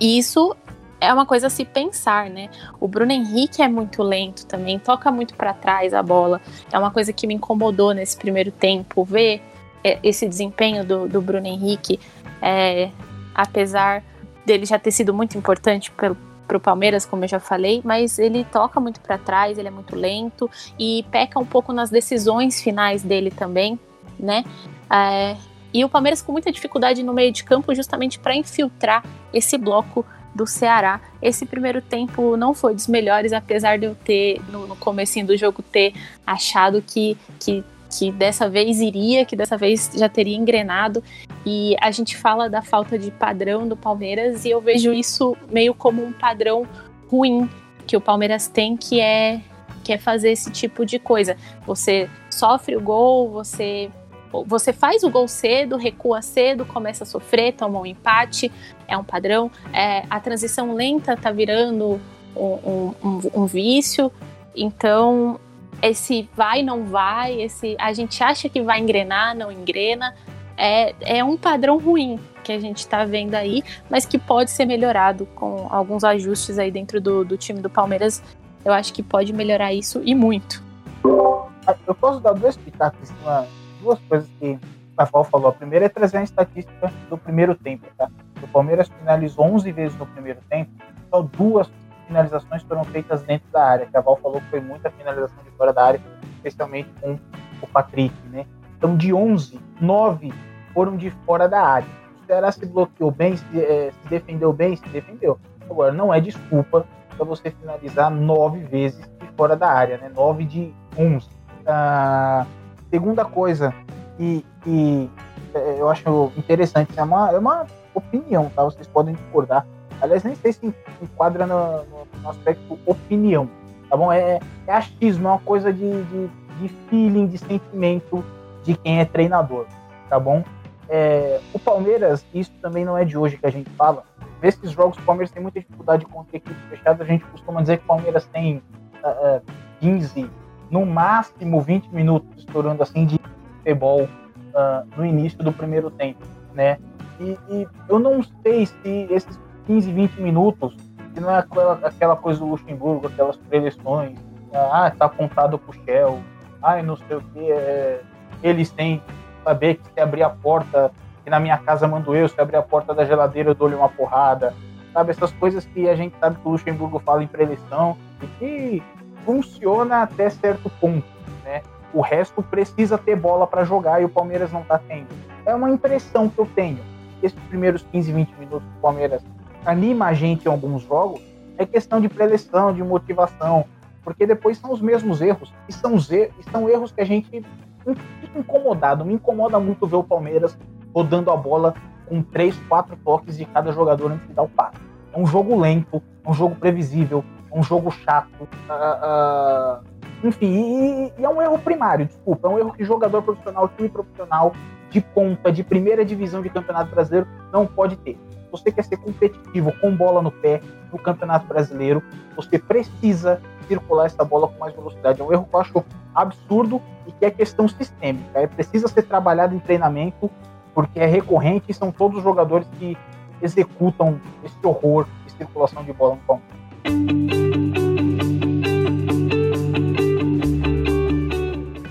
isso é uma coisa a se pensar, né? O Bruno Henrique é muito lento também, toca muito para trás a bola. É uma coisa que me incomodou nesse primeiro tempo, ver é, esse desempenho do, do Bruno Henrique, é, apesar dele já ter sido muito importante pelo, pro Palmeiras, como eu já falei, mas ele toca muito para trás, ele é muito lento e peca um pouco nas decisões finais dele também, né? É, e o Palmeiras com muita dificuldade no meio de campo justamente para infiltrar esse bloco do Ceará. Esse primeiro tempo não foi dos melhores, apesar de eu ter, no, no comecinho do jogo, ter achado que, que, que dessa vez iria, que dessa vez já teria engrenado. E a gente fala da falta de padrão do Palmeiras e eu vejo isso meio como um padrão ruim que o Palmeiras tem, que é, que é fazer esse tipo de coisa. Você sofre o gol, você você faz o gol cedo, recua cedo, começa a sofrer, toma um empate, é um padrão. É, a transição lenta tá virando um, um, um, vício. Então, esse vai, não vai, esse a gente acha que vai engrenar, não engrena. É, é um padrão ruim que a gente está vendo aí, mas que pode ser melhorado com alguns ajustes aí dentro do, do time do Palmeiras. Eu acho que pode melhorar isso e muito. Eu posso dar dois pitacos duas coisas que o Rafael falou. A primeira é trazer a estatística do primeiro tempo. Tá? O Palmeiras finalizou 11 vezes no primeiro tempo, só duas finalizações foram feitas dentro da área. Que a Val falou que foi muita finalização de fora da área, especialmente com o Patrick. Né? Então, de 11, 9 foram de fora da área. O Ceará se bloqueou bem, se, é, se defendeu bem, se defendeu. Agora, não é desculpa para você finalizar nove vezes de fora da área, né? 9 de 11. Ah, Segunda coisa que, que é, eu acho interessante, é uma, é uma opinião, tá? Vocês podem discordar. Aliás, nem sei se enquadra no, no aspecto opinião, tá bom? É, é achismo, é uma coisa de, de, de feeling, de sentimento de quem é treinador, tá bom? É, o Palmeiras, isso também não é de hoje que a gente fala, nesses jogos o Palmeiras tem muita dificuldade contra equipes fechadas. A gente costuma dizer que o Palmeiras tem uh, uh, 15, no máximo 20 minutos estourando assim de futebol uh, no início do primeiro tempo, né? E, e, eu não sei se esses 15, 20 minutos, se não é aquela, aquela coisa do Luxemburgo, aquelas preleções, ah, tá apontado pro Shell, ah, não sei o que, é, eles têm que saber que se abrir a porta, que na minha casa mando eu, se abrir a porta da geladeira eu dou-lhe uma porrada, sabe? Essas coisas que a gente sabe que o Luxemburgo fala em preleção e que funciona até certo ponto, né? O resto precisa ter bola para jogar e o Palmeiras não tá tendo. É uma impressão que eu tenho. Esses primeiros 15, 20 minutos do Palmeiras anima a gente em alguns jogos, é questão de preleção, de motivação, porque depois são os mesmos erros, e são, e são erros que a gente fica incomodado. Me incomoda muito ver o Palmeiras rodando a bola com três, quatro toques de cada jogador antes de dar o passe. É um jogo lento, é um jogo previsível, um jogo chato. Uh, uh, enfim, e, e, é um erro primário, desculpa. É um erro que jogador profissional, time profissional, de ponta, de primeira divisão de campeonato brasileiro, não pode ter. Você quer ser competitivo com bola no pé no campeonato brasileiro, você precisa circular essa bola com mais velocidade. É um erro que eu acho absurdo e que é questão sistêmica. É precisa ser trabalhado em treinamento, porque é recorrente e são todos os jogadores que executam esse horror de circulação de bola no campo.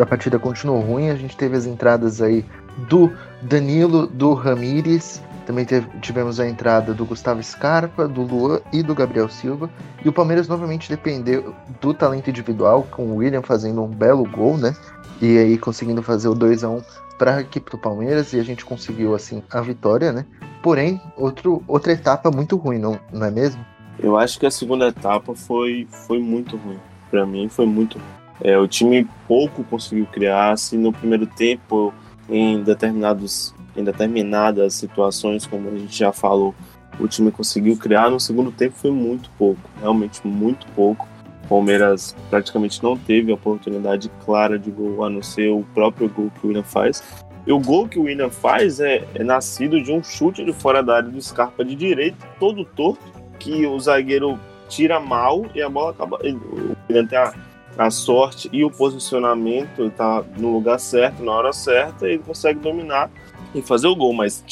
a partida continuou ruim. A gente teve as entradas aí do Danilo, do Ramires. Também teve, tivemos a entrada do Gustavo Scarpa, do Luan e do Gabriel Silva. E o Palmeiras novamente dependeu do talento individual, com o William fazendo um belo gol, né? E aí conseguindo fazer o 2 a 1 para a equipe do Palmeiras. E a gente conseguiu, assim, a vitória, né? Porém, outro, outra etapa muito ruim, não, não é mesmo? Eu acho que a segunda etapa foi, foi muito ruim. Para mim, foi muito ruim. É, o time pouco conseguiu criar, se no primeiro tempo, em, determinados, em determinadas situações, como a gente já falou, o time conseguiu criar, no segundo tempo foi muito pouco, realmente muito pouco. O Palmeiras praticamente não teve oportunidade clara de gol, a não ser o próprio gol que o William faz. E o gol que o William faz é, é nascido de um chute de fora da área do Scarpa de direito, todo torto, que o zagueiro tira mal e a bola acaba. O William tem a a sorte e o posicionamento, ele tá no lugar certo, na hora certa, ele consegue dominar e fazer o gol. Mas,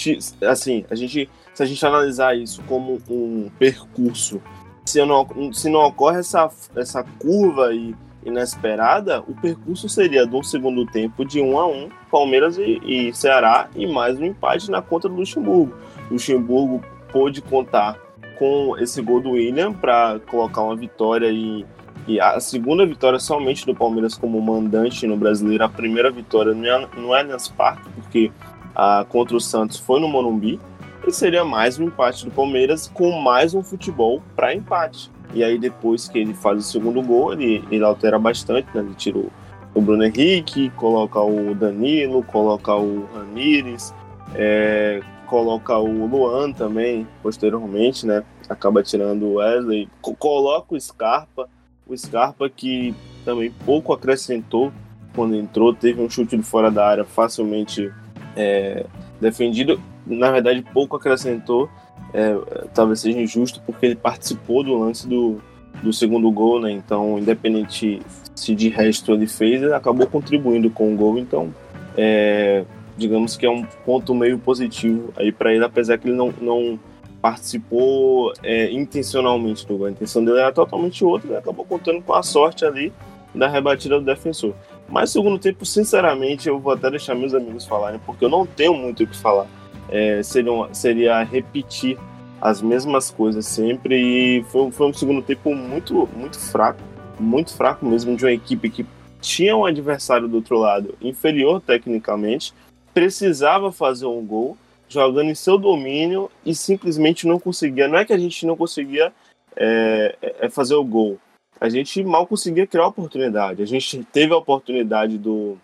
assim, a gente, se a gente analisar isso como um percurso, se não, se não ocorre essa, essa curva aí inesperada, o percurso seria um segundo tempo de 1 um a 1 um, Palmeiras e, e Ceará, e mais um empate na conta do Luxemburgo. O Luxemburgo pôde contar com esse gol do William para colocar uma vitória e e a segunda vitória somente do Palmeiras como mandante no Brasileiro, a primeira vitória no Allianz Parque, porque a, contra o Santos foi no Morumbi, e seria mais um empate do Palmeiras com mais um futebol para empate. E aí depois que ele faz o segundo gol, ele, ele altera bastante, né? Ele tirou o Bruno Henrique, coloca o Danilo, coloca o Ramires, é, coloca o Luan também, posteriormente, né? Acaba tirando o Wesley, coloca o Scarpa, o Scarpa, que também pouco acrescentou quando entrou, teve um chute de fora da área facilmente é, defendido. Na verdade, pouco acrescentou. É, talvez seja injusto, porque ele participou do lance do, do segundo gol, né? Então, independente se de resto ele fez, ele acabou contribuindo com o gol. Então, é, digamos que é um ponto meio positivo aí para ele, apesar que ele não, não participou é, intencionalmente do gol. A intenção dele era totalmente outra e acabou contando com a sorte ali da rebatida do defensor. Mas segundo tempo, sinceramente, eu vou até deixar meus amigos falarem, porque eu não tenho muito o que falar. É, seria, seria repetir as mesmas coisas sempre e foi, foi um segundo tempo muito, muito fraco, muito fraco mesmo de uma equipe que tinha um adversário do outro lado inferior tecnicamente, precisava fazer um gol jogando em seu domínio e simplesmente não conseguia. Não é que a gente não conseguia é, é fazer o gol, a gente mal conseguia criar oportunidade. A gente teve a oportunidade do,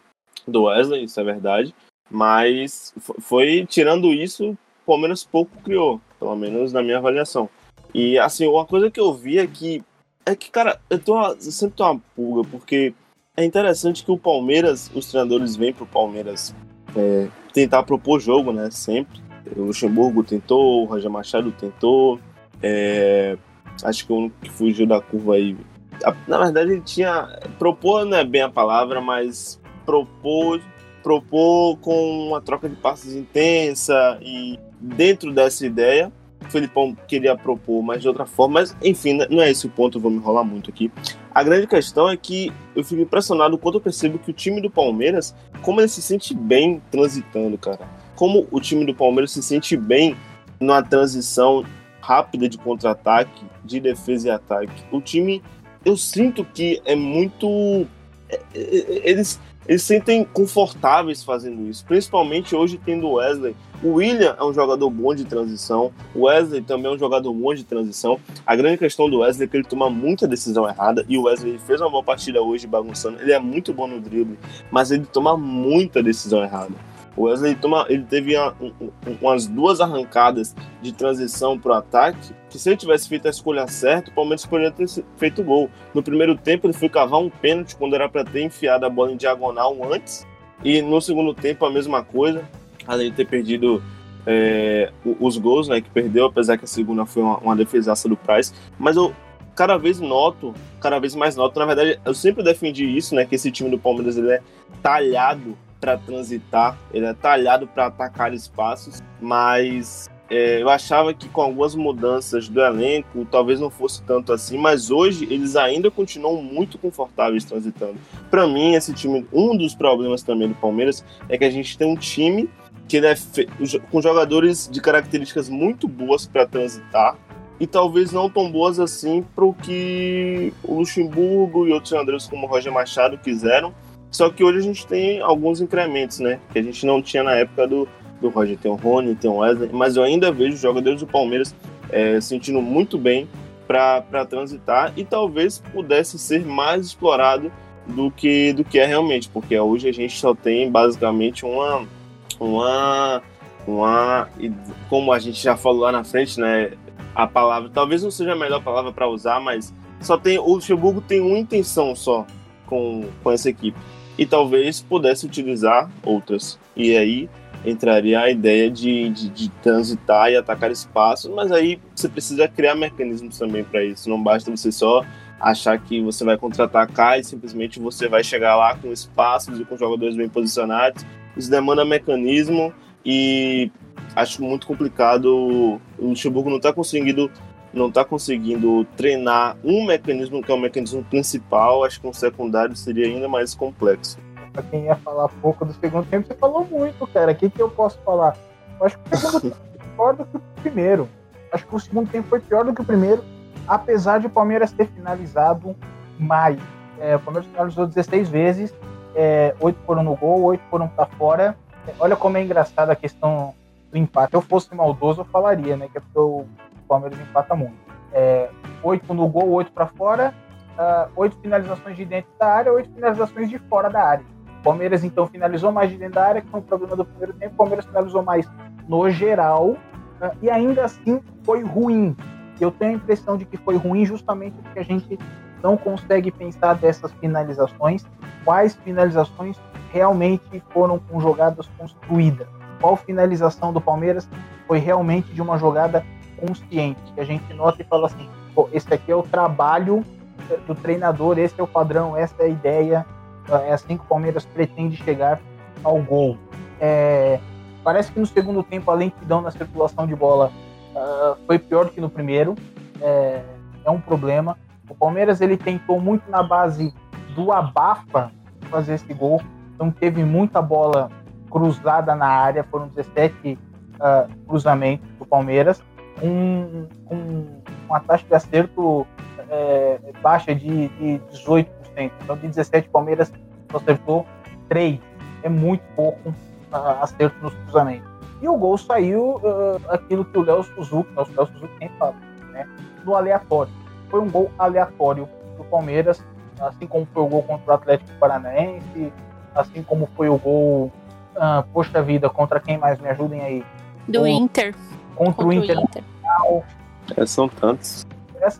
do Wesley, isso é verdade, mas foi tirando isso, o Palmeiras pouco criou, pelo menos na minha avaliação. E assim, uma coisa que eu vi é que, é que cara, eu, tô, eu sempre tô uma pulga, porque é interessante que o Palmeiras, os treinadores vêm pro Palmeiras é, tentar propor jogo, né? Sempre. O Luxemburgo tentou, o Roger Machado tentou. É, acho que o único que fugiu da curva aí. Na verdade, ele tinha. Propor não é bem a palavra, mas propor, propor com uma troca de passes intensa e dentro dessa ideia. O Felipão queria propor, mas de outra forma. Mas, enfim, não é esse o ponto, eu vou me enrolar muito aqui. A grande questão é que eu fico impressionado quando eu percebo que o time do Palmeiras, como ele se sente bem transitando, cara. Como o time do Palmeiras se sente bem numa transição rápida de contra-ataque, de defesa e ataque. O time, eu sinto que é muito. É, é, eles eles se sentem confortáveis fazendo isso, principalmente hoje tendo o Wesley. O William é um jogador bom de transição, o Wesley também é um jogador bom de transição. A grande questão do Wesley é que ele toma muita decisão errada e o Wesley fez uma boa partida hoje bagunçando. Ele é muito bom no drible, mas ele toma muita decisão errada. O Wesley toma, ele teve uma, um, umas duas arrancadas de transição para o ataque, que se ele tivesse feito a escolha certa, o Palmeiras poderia ter feito gol. No primeiro tempo, ele foi cavar um pênalti quando era para ter enfiado a bola em diagonal antes, e no segundo tempo, a mesma coisa, além de ter perdido é, os gols, né, que perdeu, apesar que a segunda foi uma, uma defesaça do Price, mas eu cada vez noto, cada vez mais noto, na verdade, eu sempre defendi isso, né, que esse time do Palmeiras ele é talhado para transitar, ele é talhado para atacar espaços, mas é, eu achava que com algumas mudanças do elenco, talvez não fosse tanto assim, mas hoje eles ainda continuam muito confortáveis transitando. Para mim, esse time, um dos problemas também do Palmeiras é que a gente tem um time que é com jogadores de características muito boas para transitar e talvez não tão boas assim para o que o Luxemburgo e outros jogadores como o Roger Machado quiseram só que hoje a gente tem alguns incrementos, né? Que a gente não tinha na época do, do Roger. Tem o Rony, tem o Wesley, mas eu ainda vejo jogadores do Palmeiras é, sentindo muito bem para transitar e talvez pudesse ser mais explorado do que, do que é realmente, porque hoje a gente só tem basicamente uma. uma uma como a gente já falou lá na frente, né, a palavra talvez não seja a melhor palavra para usar, mas só tem o Luxemburgo tem uma intenção só com, com essa equipe, e talvez pudesse utilizar outras. E aí entraria a ideia de, de, de transitar e atacar espaços, mas aí você precisa criar mecanismos também para isso. Não basta você só achar que você vai contra-atacar e simplesmente você vai chegar lá com espaços e com jogadores bem posicionados. Isso demanda mecanismo e acho muito complicado. O Luxemburgo não está conseguindo não está conseguindo treinar um mecanismo que é o mecanismo principal, acho que um secundário seria ainda mais complexo. Para quem ia falar pouco do segundo tempo, você falou muito, cara. O que, que eu posso falar? Eu acho que o segundo [laughs] tempo foi pior do que o primeiro. Acho que o segundo tempo foi pior do que o primeiro, apesar de o Palmeiras ter finalizado mais. É, o Palmeiras finalizou 16 vezes, é, 8 foram no gol, 8 foram para fora. É, olha como é engraçada a questão do empate. Se eu fosse maldoso, eu falaria, né? Que é porque o Palmeiras empata muito. É, oito no gol, oito para fora, uh, oito finalizações de dentro da área, oito finalizações de fora da área. O Palmeiras então finalizou mais de dentro da área, que foi um problema do primeiro tempo. O Palmeiras finalizou mais no geral uh, e ainda assim foi ruim. Eu tenho a impressão de que foi ruim justamente porque a gente não consegue pensar dessas finalizações, quais finalizações realmente foram com jogadas construídas. Qual finalização do Palmeiras foi realmente de uma jogada consciente, que a gente nota e fala assim, pô, esse aqui é o trabalho do treinador, esse é o padrão, essa é a ideia, é assim que o Palmeiras pretende chegar ao gol. É, parece que no segundo tempo a lentidão na circulação de bola uh, foi pior do que no primeiro, é, é, um problema. O Palmeiras ele tentou muito na base do abafa fazer esse gol, então teve muita bola cruzada na área, foram 17 uh, ah, cruzamentos do Palmeiras um, um, uma taxa de acerto é, baixa de, de 18%. Então, de 17, Palmeiras acertou 3. É muito pouco uh, acerto nos cruzamentos. E o gol saiu uh, aquilo que o Léo Suzuki, o Léo Suzuki sempre fala, né? Do aleatório. Foi um gol aleatório do Palmeiras, assim como foi o gol contra o Atlético Paranaense, assim como foi o gol, uh, poxa vida, contra quem mais me ajudem aí? Do o, Inter. Contra, contra o Inter. O Inter. É, são tantos.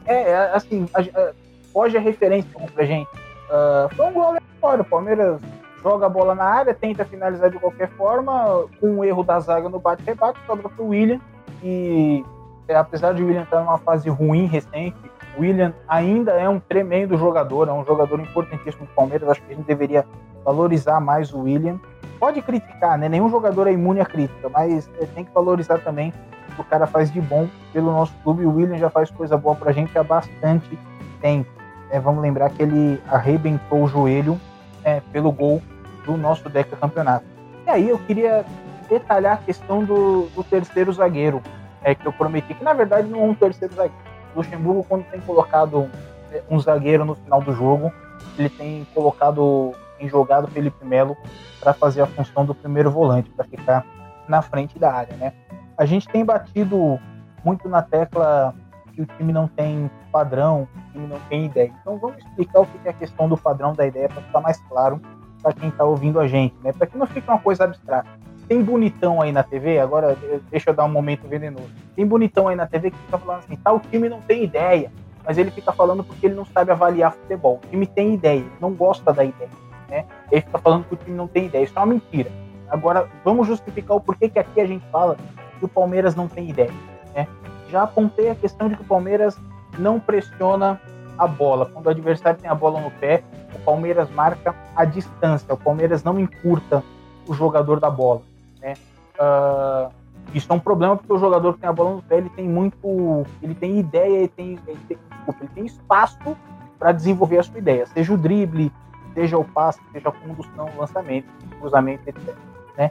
É, é, é assim, a, a, foge a referência pra gente. Uh, foi um gol aleatório. O Palmeiras joga a bola na área, tenta finalizar de qualquer forma, com um erro da zaga no bate-rebate, sobra pro William. E é, apesar de o William estar numa fase ruim recente, o William ainda é um tremendo jogador, é um jogador importantíssimo do Palmeiras. Acho que a gente deveria valorizar mais o William. Pode criticar, né? Nenhum jogador é imune à crítica, mas é, tem que valorizar também o cara faz de bom pelo nosso clube. O William já faz coisa boa pra gente há bastante tempo. É, vamos lembrar que ele arrebentou o joelho é, pelo gol do nosso Deca Campeonato. E aí eu queria detalhar a questão do, do terceiro zagueiro, é, que eu prometi, que na verdade não é um terceiro zagueiro. O Luxemburgo, quando tem colocado é, um zagueiro no final do jogo, ele tem colocado, tem jogado Felipe Melo para fazer a função do primeiro volante, para ficar na frente da área, né? A gente tem batido muito na tecla que o time não tem padrão, o time não tem ideia. Então vamos explicar o que é a questão do padrão da ideia para ficar mais claro para quem está ouvindo a gente, né? Para que não fique uma coisa abstrata. Tem bonitão aí na TV, agora deixa eu dar um momento venenoso. Tem bonitão aí na TV que fica falando assim, tal time não tem ideia, mas ele fica falando porque ele não sabe avaliar futebol. O time tem ideia, não gosta da ideia, né? Ele fica falando que o time não tem ideia, isso é uma mentira. Agora, vamos justificar o porquê que aqui a gente fala que o Palmeiras não tem ideia, né? Já apontei a questão de que o Palmeiras não pressiona a bola. Quando o adversário tem a bola no pé, o Palmeiras marca a distância. O Palmeiras não encurta o jogador da bola. Né? Uh, isso é um problema porque o jogador que tem a bola no pé ele tem muito, ele tem ideia, ele tem, ele tem, desculpa, ele tem espaço para desenvolver a sua ideia, seja o drible, seja o passe, seja a condução, o lançamento, cruzamento, etc. Né?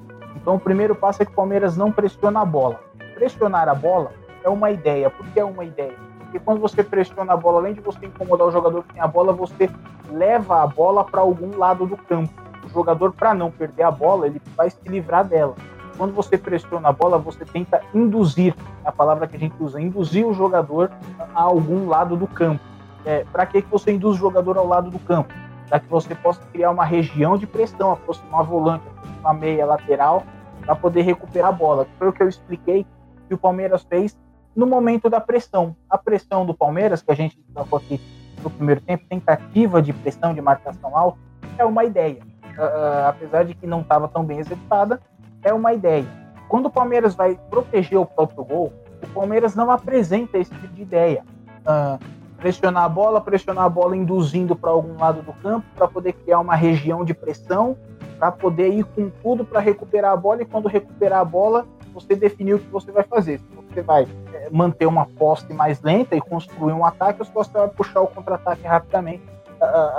Então o primeiro passo é que o Palmeiras não pressiona a bola. Pressionar a bola é uma ideia. Por que é uma ideia? Porque quando você pressiona a bola, além de você incomodar o jogador que tem a bola, você leva a bola para algum lado do campo. O jogador, para não perder a bola, ele vai se livrar dela. Quando você pressiona a bola, você tenta induzir, é a palavra que a gente usa, induzir o jogador a algum lado do campo. É, para que, que você induz o jogador ao lado do campo? Para que você possa criar uma região de pressão, aproximar volante, aproximar meia lateral, para poder recuperar a bola. Foi o que eu expliquei que o Palmeiras fez no momento da pressão. A pressão do Palmeiras, que a gente colocou aqui no primeiro tempo, tentativa de pressão de marcação alta, é uma ideia. Uh, apesar de que não estava tão bem executada, é uma ideia. Quando o Palmeiras vai proteger o próprio gol, o Palmeiras não apresenta esse tipo de ideia. Uh, pressionar a bola, pressionar a bola induzindo para algum lado do campo, para poder criar uma região de pressão, para poder ir com tudo para recuperar a bola e quando recuperar a bola, você definir o que você vai fazer. Se você vai é, manter uma posse mais lenta e construir um ataque, ou se você vai puxar o contra-ataque rapidamente.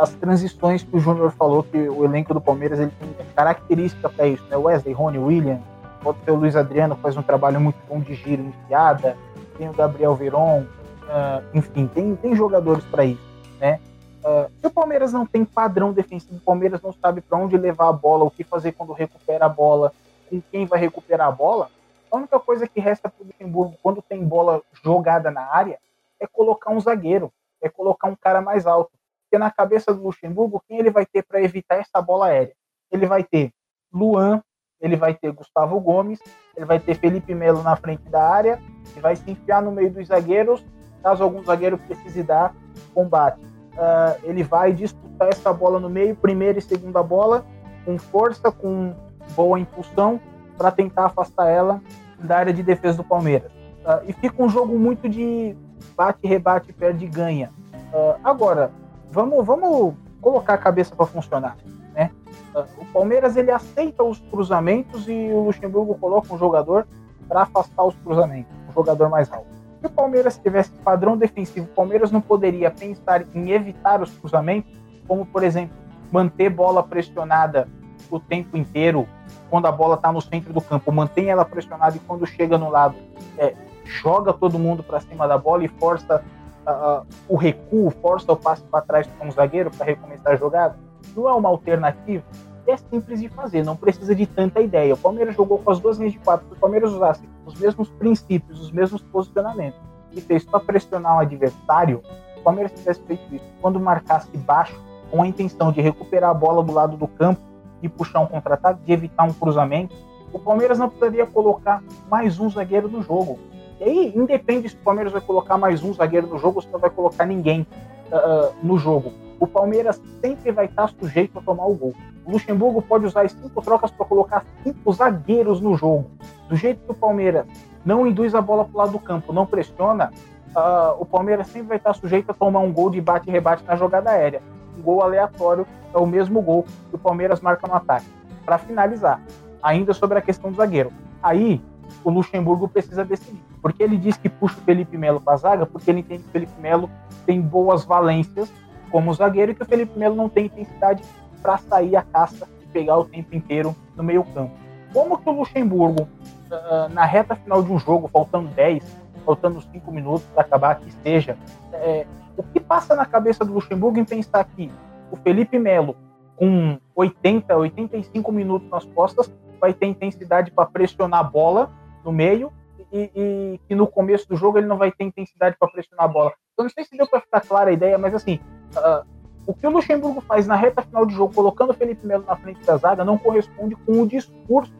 As transições que o Júnior falou, que o elenco do Palmeiras ele tem característica para isso, né? Wesley, Rony, William, pode ser o Luiz Adriano, faz um trabalho muito bom de giro, enfiada, tem o Gabriel Veron, uh, enfim, tem, tem jogadores para isso, né? Uh, se o Palmeiras não tem padrão defensivo, o Palmeiras não sabe para onde levar a bola, o que fazer quando recupera a bola, com quem vai recuperar a bola, a única coisa que resta para o Luxemburgo quando tem bola jogada na área é colocar um zagueiro, é colocar um cara mais alto. Porque na cabeça do Luxemburgo, quem ele vai ter para evitar essa bola aérea? Ele vai ter Luan, ele vai ter Gustavo Gomes, ele vai ter Felipe Melo na frente da área, e vai se enfiar no meio dos zagueiros, caso algum zagueiro precise dar combate. Uh, ele vai disputar essa bola no meio, primeira e segunda bola, com força, com boa impulsão, para tentar afastar ela da área de defesa do Palmeiras. Uh, e fica um jogo muito de bate, rebate, perde e ganha. Uh, agora, vamos, vamos colocar a cabeça para funcionar. Né? O Palmeiras ele aceita os cruzamentos e o Luxemburgo coloca um jogador para afastar os cruzamentos, um jogador mais alto. Se o Palmeiras tivesse padrão defensivo, o Palmeiras não poderia pensar em evitar os cruzamentos, como por exemplo, manter bola pressionada o tempo inteiro quando a bola está no centro do campo, mantém ela pressionada e quando chega no lado, é, joga todo mundo para cima da bola e força uh, o recuo, força o passe para trás com o zagueiro para recomeçar a jogada, não é uma alternativa? Até simples de fazer, não precisa de tanta ideia. O Palmeiras jogou com as duas linhas de quatro, se o Palmeiras usasse os mesmos princípios, os mesmos posicionamentos, e fez para pressionar o adversário, o Palmeiras tivesse feito isso, quando marcasse baixo, com a intenção de recuperar a bola do lado do campo, de puxar um contra-ataque, de evitar um cruzamento, o Palmeiras não precisaria colocar mais um zagueiro no jogo. E aí, independe se o Palmeiras vai colocar mais um zagueiro no jogo ou se não vai colocar ninguém uh, no jogo. O Palmeiras sempre vai estar sujeito a tomar o gol. O Luxemburgo pode usar as cinco trocas para colocar cinco zagueiros no jogo. Do jeito que o Palmeiras não induz a bola para o lado do campo, não pressiona, uh, o Palmeiras sempre vai estar sujeito a tomar um gol de bate e rebate na jogada aérea. Um gol aleatório é o mesmo gol que o Palmeiras marca no ataque. Para finalizar, ainda sobre a questão do zagueiro. Aí o Luxemburgo precisa decidir. Porque ele diz que puxa o Felipe Melo para a zaga, porque ele entende que o Felipe Melo tem boas valências como zagueiro e que o Felipe Melo não tem intensidade para sair a caça e pegar o tempo inteiro no meio campo. Como que o Luxemburgo, uh, na reta final de um jogo, faltando 10, faltando 5 minutos para acabar, que seja, é, o que passa na cabeça do Luxemburgo em pensar que o Felipe Melo, com 80, 85 minutos nas costas, vai ter intensidade para pressionar a bola no meio e, que no começo do jogo ele não vai ter intensidade para pressionar a bola. Eu não sei se deu para ficar clara a ideia, mas assim, uh, o que o Luxemburgo faz na reta final de jogo, colocando o Felipe Melo na frente da zaga, não corresponde com o discurso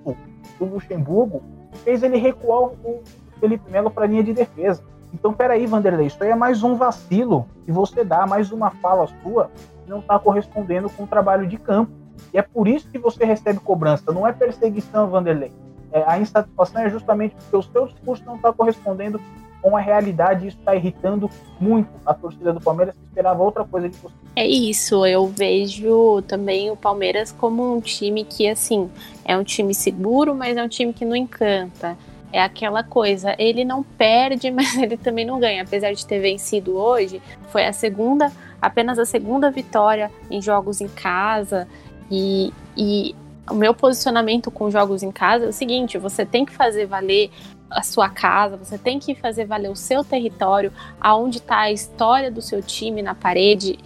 do Luxemburgo, que fez ele recuar o Felipe Melo para a linha de defesa. Então, peraí, Vanderlei, isso aí é mais um vacilo que você dá, mais uma fala sua que não está correspondendo com o trabalho de campo. E é por isso que você recebe cobrança, não é perseguição, Vanderlei. É, a insatisfação é justamente porque o seu discurso não está correspondendo com a realidade isso está irritando muito a torcida do Palmeiras que esperava outra coisa de você. É isso, eu vejo também o Palmeiras como um time que, assim, é um time seguro, mas é um time que não encanta. É aquela coisa, ele não perde, [laughs] mas ele também não ganha. Apesar de ter vencido hoje, foi a segunda, apenas a segunda vitória em jogos em casa. E, e o meu posicionamento com jogos em casa é o seguinte: você tem que fazer valer a sua casa, você tem que fazer valer o seu território, aonde está a história do seu time na parede,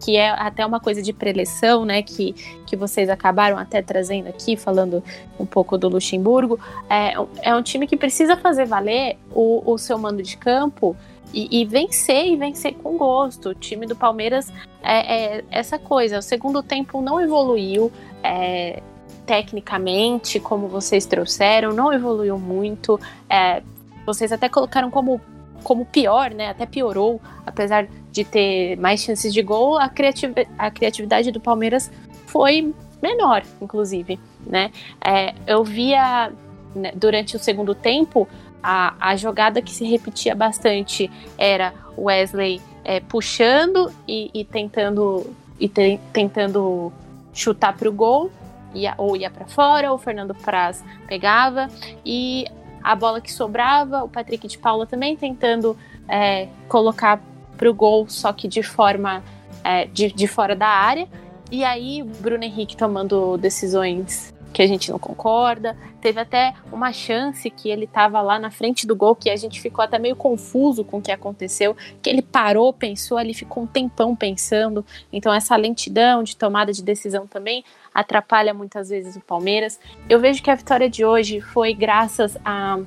que é até uma coisa de preleção, né? Que, que vocês acabaram até trazendo aqui, falando um pouco do Luxemburgo. É, é um time que precisa fazer valer o, o seu mando de campo e, e, vencer e vencer com gosto. O time do Palmeiras é, é essa coisa. O segundo tempo não evoluiu é, tecnicamente, como vocês trouxeram, não evoluiu muito. É, vocês até colocaram como, como pior, né? Até piorou, apesar de ter mais chances de gol. A, criativ a criatividade do Palmeiras foi menor, inclusive, né? É, eu via né, durante o segundo tempo a, a jogada que se repetia bastante era Wesley é, puxando e, e, tentando e te, tentando chutar para o gol, ia, ou ia para fora, o Fernando Praz pegava e a bola que sobrava, o Patrick de Paula também tentando é, colocar para o gol, só que de forma é, de, de fora da área. E aí, Bruno Henrique tomando decisões que a gente não concorda. Teve até uma chance que ele estava lá na frente do gol, que a gente ficou até meio confuso com o que aconteceu, que ele parou, pensou ali, ficou um tempão pensando. Então essa lentidão de tomada de decisão também atrapalha muitas vezes o Palmeiras. Eu vejo que a vitória de hoje foi graças a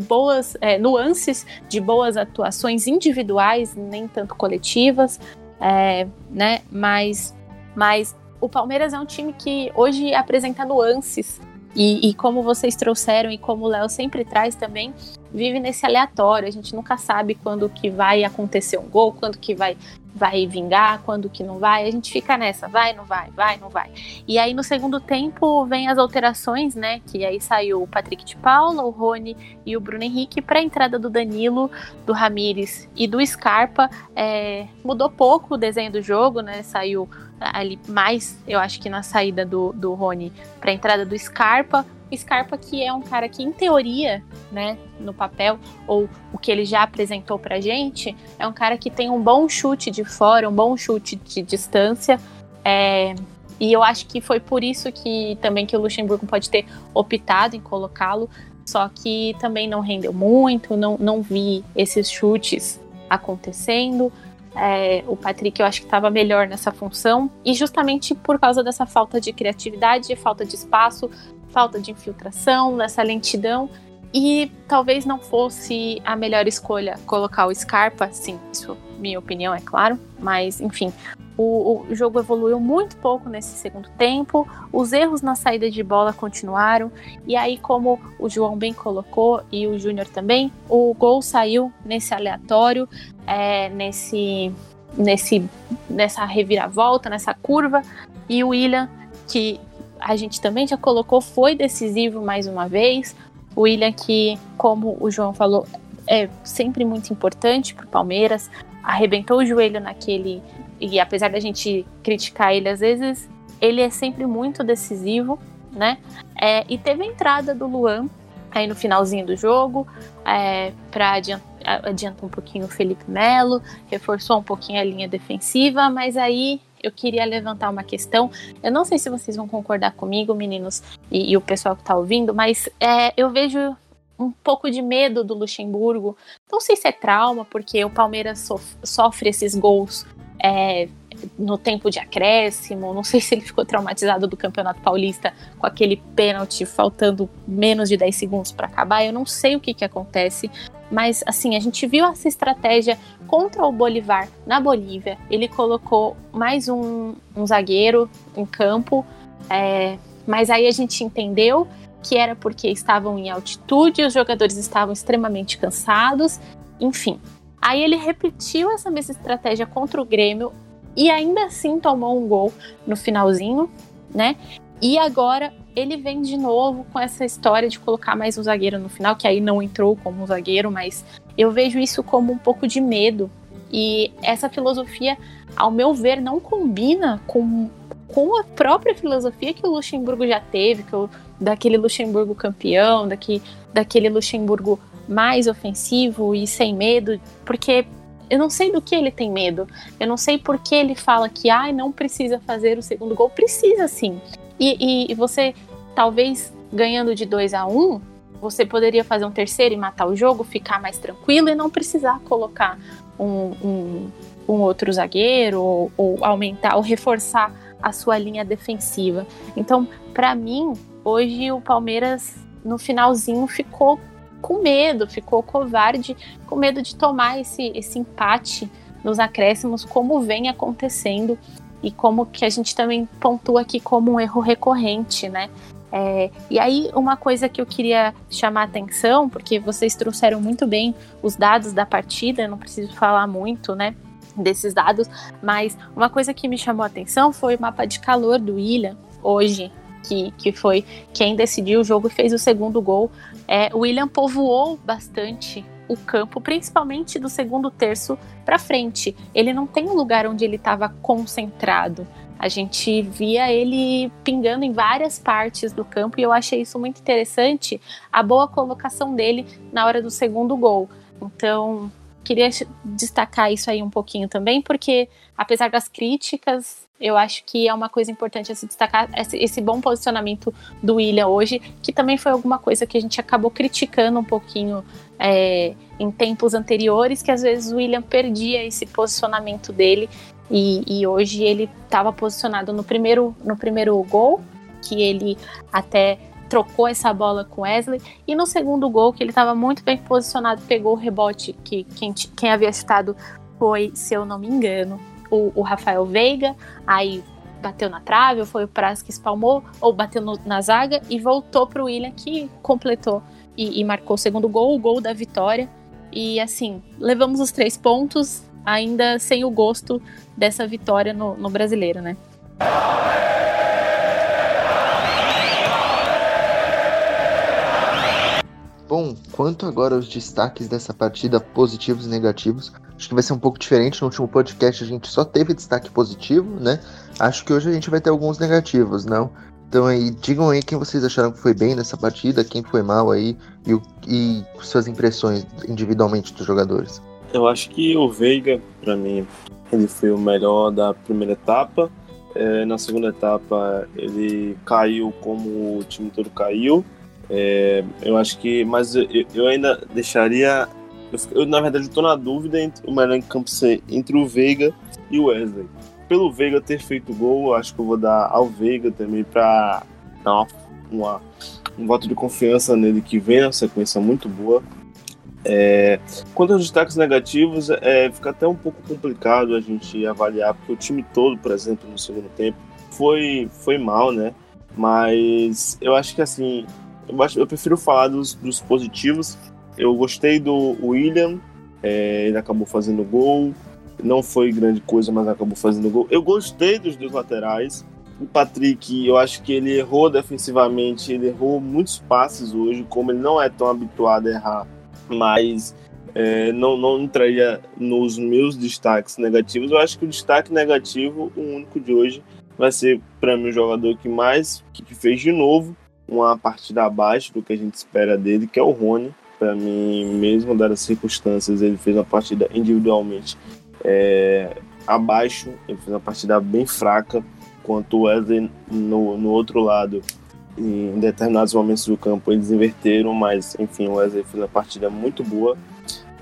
boas é, nuances de boas atuações individuais, nem tanto coletivas, é, né? Mas, mas o Palmeiras é um time que hoje apresenta nuances. E, e como vocês trouxeram e como o Léo sempre traz também, vive nesse aleatório. A gente nunca sabe quando que vai acontecer um gol, quando que vai vai vingar, quando que não vai. A gente fica nessa, vai, não vai, vai, não vai. E aí no segundo tempo vem as alterações, né? Que aí saiu o Patrick de Paula, o Rony e o Bruno Henrique para a entrada do Danilo, do Ramires e do Scarpa. É, mudou pouco o desenho do jogo, né? Saiu ali mais, eu acho que na saída do, do Rony para a entrada do Scarpa. Scarpa que é um cara que em teoria, né, no papel ou o que ele já apresentou pra gente, é um cara que tem um bom chute de fora, um bom chute de distância. É, e eu acho que foi por isso que também que o Luxemburgo pode ter optado em colocá-lo, só que também não rendeu muito, não, não vi esses chutes acontecendo. É, o Patrick eu acho que estava melhor nessa função e justamente por causa dessa falta de criatividade, falta de espaço, falta de infiltração, nessa lentidão. E talvez não fosse a melhor escolha colocar o Scarpa, sim, isso minha opinião, é claro, mas enfim, o, o, jogo evoluiu muito pouco nesse segundo tempo, os erros na saída de bola continuaram, e aí, como o João bem colocou e o Júnior também, o gol saiu nesse aleatório, é, nesse, nesse, nessa reviravolta, nessa curva, e o William, que a gente também já colocou, foi decisivo mais uma vez. O William, que, como o João falou, é sempre muito importante para o Palmeiras, arrebentou o joelho naquele. E apesar da gente criticar ele às vezes, ele é sempre muito decisivo, né? É, e teve a entrada do Luan aí no finalzinho do jogo, é, para adiantar, adiantar um pouquinho o Felipe Melo, reforçou um pouquinho a linha defensiva, mas aí eu queria levantar uma questão. Eu não sei se vocês vão concordar comigo, meninos, e, e o pessoal que está ouvindo, mas é, eu vejo um pouco de medo do Luxemburgo. Não sei se é trauma, porque o Palmeiras sofre esses gols é, no tempo de acréscimo. Não sei se ele ficou traumatizado do Campeonato Paulista com aquele pênalti faltando menos de 10 segundos para acabar. Eu não sei o que, que acontece. Mas, assim, a gente viu essa estratégia contra o Bolivar na Bolívia. Ele colocou mais um, um zagueiro em campo. É, mas aí a gente entendeu que era porque estavam em altitude, os jogadores estavam extremamente cansados, enfim. Aí ele repetiu essa mesma estratégia contra o Grêmio e ainda assim tomou um gol no finalzinho, né? E agora ele vem de novo com essa história de colocar mais um zagueiro no final, que aí não entrou como um zagueiro, mas eu vejo isso como um pouco de medo. E essa filosofia, ao meu ver, não combina com, com a própria filosofia que o Luxemburgo já teve, que o daquele Luxemburgo campeão, daqui, daquele Luxemburgo mais ofensivo e sem medo, porque eu não sei do que ele tem medo. Eu não sei por que ele fala que ah, não precisa fazer o segundo gol. Precisa sim. E, e, e você, talvez ganhando de 2 a 1 um, você poderia fazer um terceiro e matar o jogo, ficar mais tranquilo e não precisar colocar um, um, um outro zagueiro ou, ou aumentar ou reforçar a sua linha defensiva. Então, para mim, Hoje o Palmeiras no finalzinho ficou com medo, ficou covarde, com medo de tomar esse, esse empate nos acréscimos, como vem acontecendo e como que a gente também pontua aqui como um erro recorrente, né? É, e aí, uma coisa que eu queria chamar a atenção, porque vocês trouxeram muito bem os dados da partida, não preciso falar muito, né? Desses dados, mas uma coisa que me chamou a atenção foi o mapa de calor do William hoje que, que foi quem decidiu o jogo e fez o segundo gol. É, William povoou bastante o campo, principalmente do segundo terço para frente. Ele não tem um lugar onde ele estava concentrado. A gente via ele pingando em várias partes do campo e eu achei isso muito interessante, a boa colocação dele na hora do segundo gol. Então, queria destacar isso aí um pouquinho também, porque apesar das críticas, eu acho que é uma coisa importante a se destacar esse, bom posicionamento do William hoje, que também foi alguma coisa que a gente acabou criticando um pouquinho é, em tempos anteriores, que às vezes o William perdia esse posicionamento dele. E, e hoje ele estava posicionado no primeiro, no primeiro gol, que ele até trocou essa bola com Wesley, e no segundo gol, que ele estava muito bem posicionado, pegou o rebote, que quem, quem havia citado foi, se eu não me engano, o, o Rafael Veiga, aí bateu na trave, ou foi o Praz que espalmou, ou bateu no, na zaga e voltou para o William que completou e, e, marcou o segundo gol, o gol da vitória. E assim, levamos os três pontos, ainda sem o gosto dessa vitória no, no brasileiro, né? Bom, quanto agora aos destaques dessa partida, positivos e negativos, acho que vai ser um pouco diferente. No último podcast a gente só teve destaque positivo, né? Acho que hoje a gente vai ter alguns negativos, não? Então aí, digam aí quem vocês acharam que foi bem nessa partida, quem foi mal aí e, e suas impressões individualmente dos jogadores. Eu acho que o Veiga, para mim, ele foi o melhor da primeira etapa. É, na segunda etapa ele caiu como o time todo caiu. É, eu acho que, mas eu, eu, ainda deixaria Eu, eu, na verdade, eu tô na dúvida entre o melhor em campo ser entre o Veiga e o Wesley. Pelo Veiga ter feito gol, acho que eu vou dar ao Veiga também pra dar uma, uma um voto de confiança nele que vem na sequência muito boa. É, quanto aos destaques negativos, é, fica até um pouco complicado a gente avaliar, porque o time todo, por exemplo, no segundo tempo, foi, foi mal, né? Mas eu acho que assim, eu, acho, eu prefiro falar dos, dos positivos. Eu gostei do William, é, ele acabou fazendo gol. Não foi grande coisa, mas acabou fazendo gol. Eu gostei dos dois laterais. O Patrick, eu acho que ele errou defensivamente, ele errou muitos passes hoje, como ele não é tão habituado a errar mas é, não, não entraria nos meus destaques negativos. Eu acho que o destaque negativo, o único de hoje, vai ser para mim o jogador que mais que fez de novo uma partida abaixo do que a gente espera dele, que é o Rony. Para mim, mesmo dadas as circunstâncias, ele fez uma partida individualmente é, abaixo, ele fez uma partida bem fraca, quanto o Wesley no, no outro lado em determinados momentos do campo eles inverteram, mas enfim, o Wesley fez uma partida muito boa.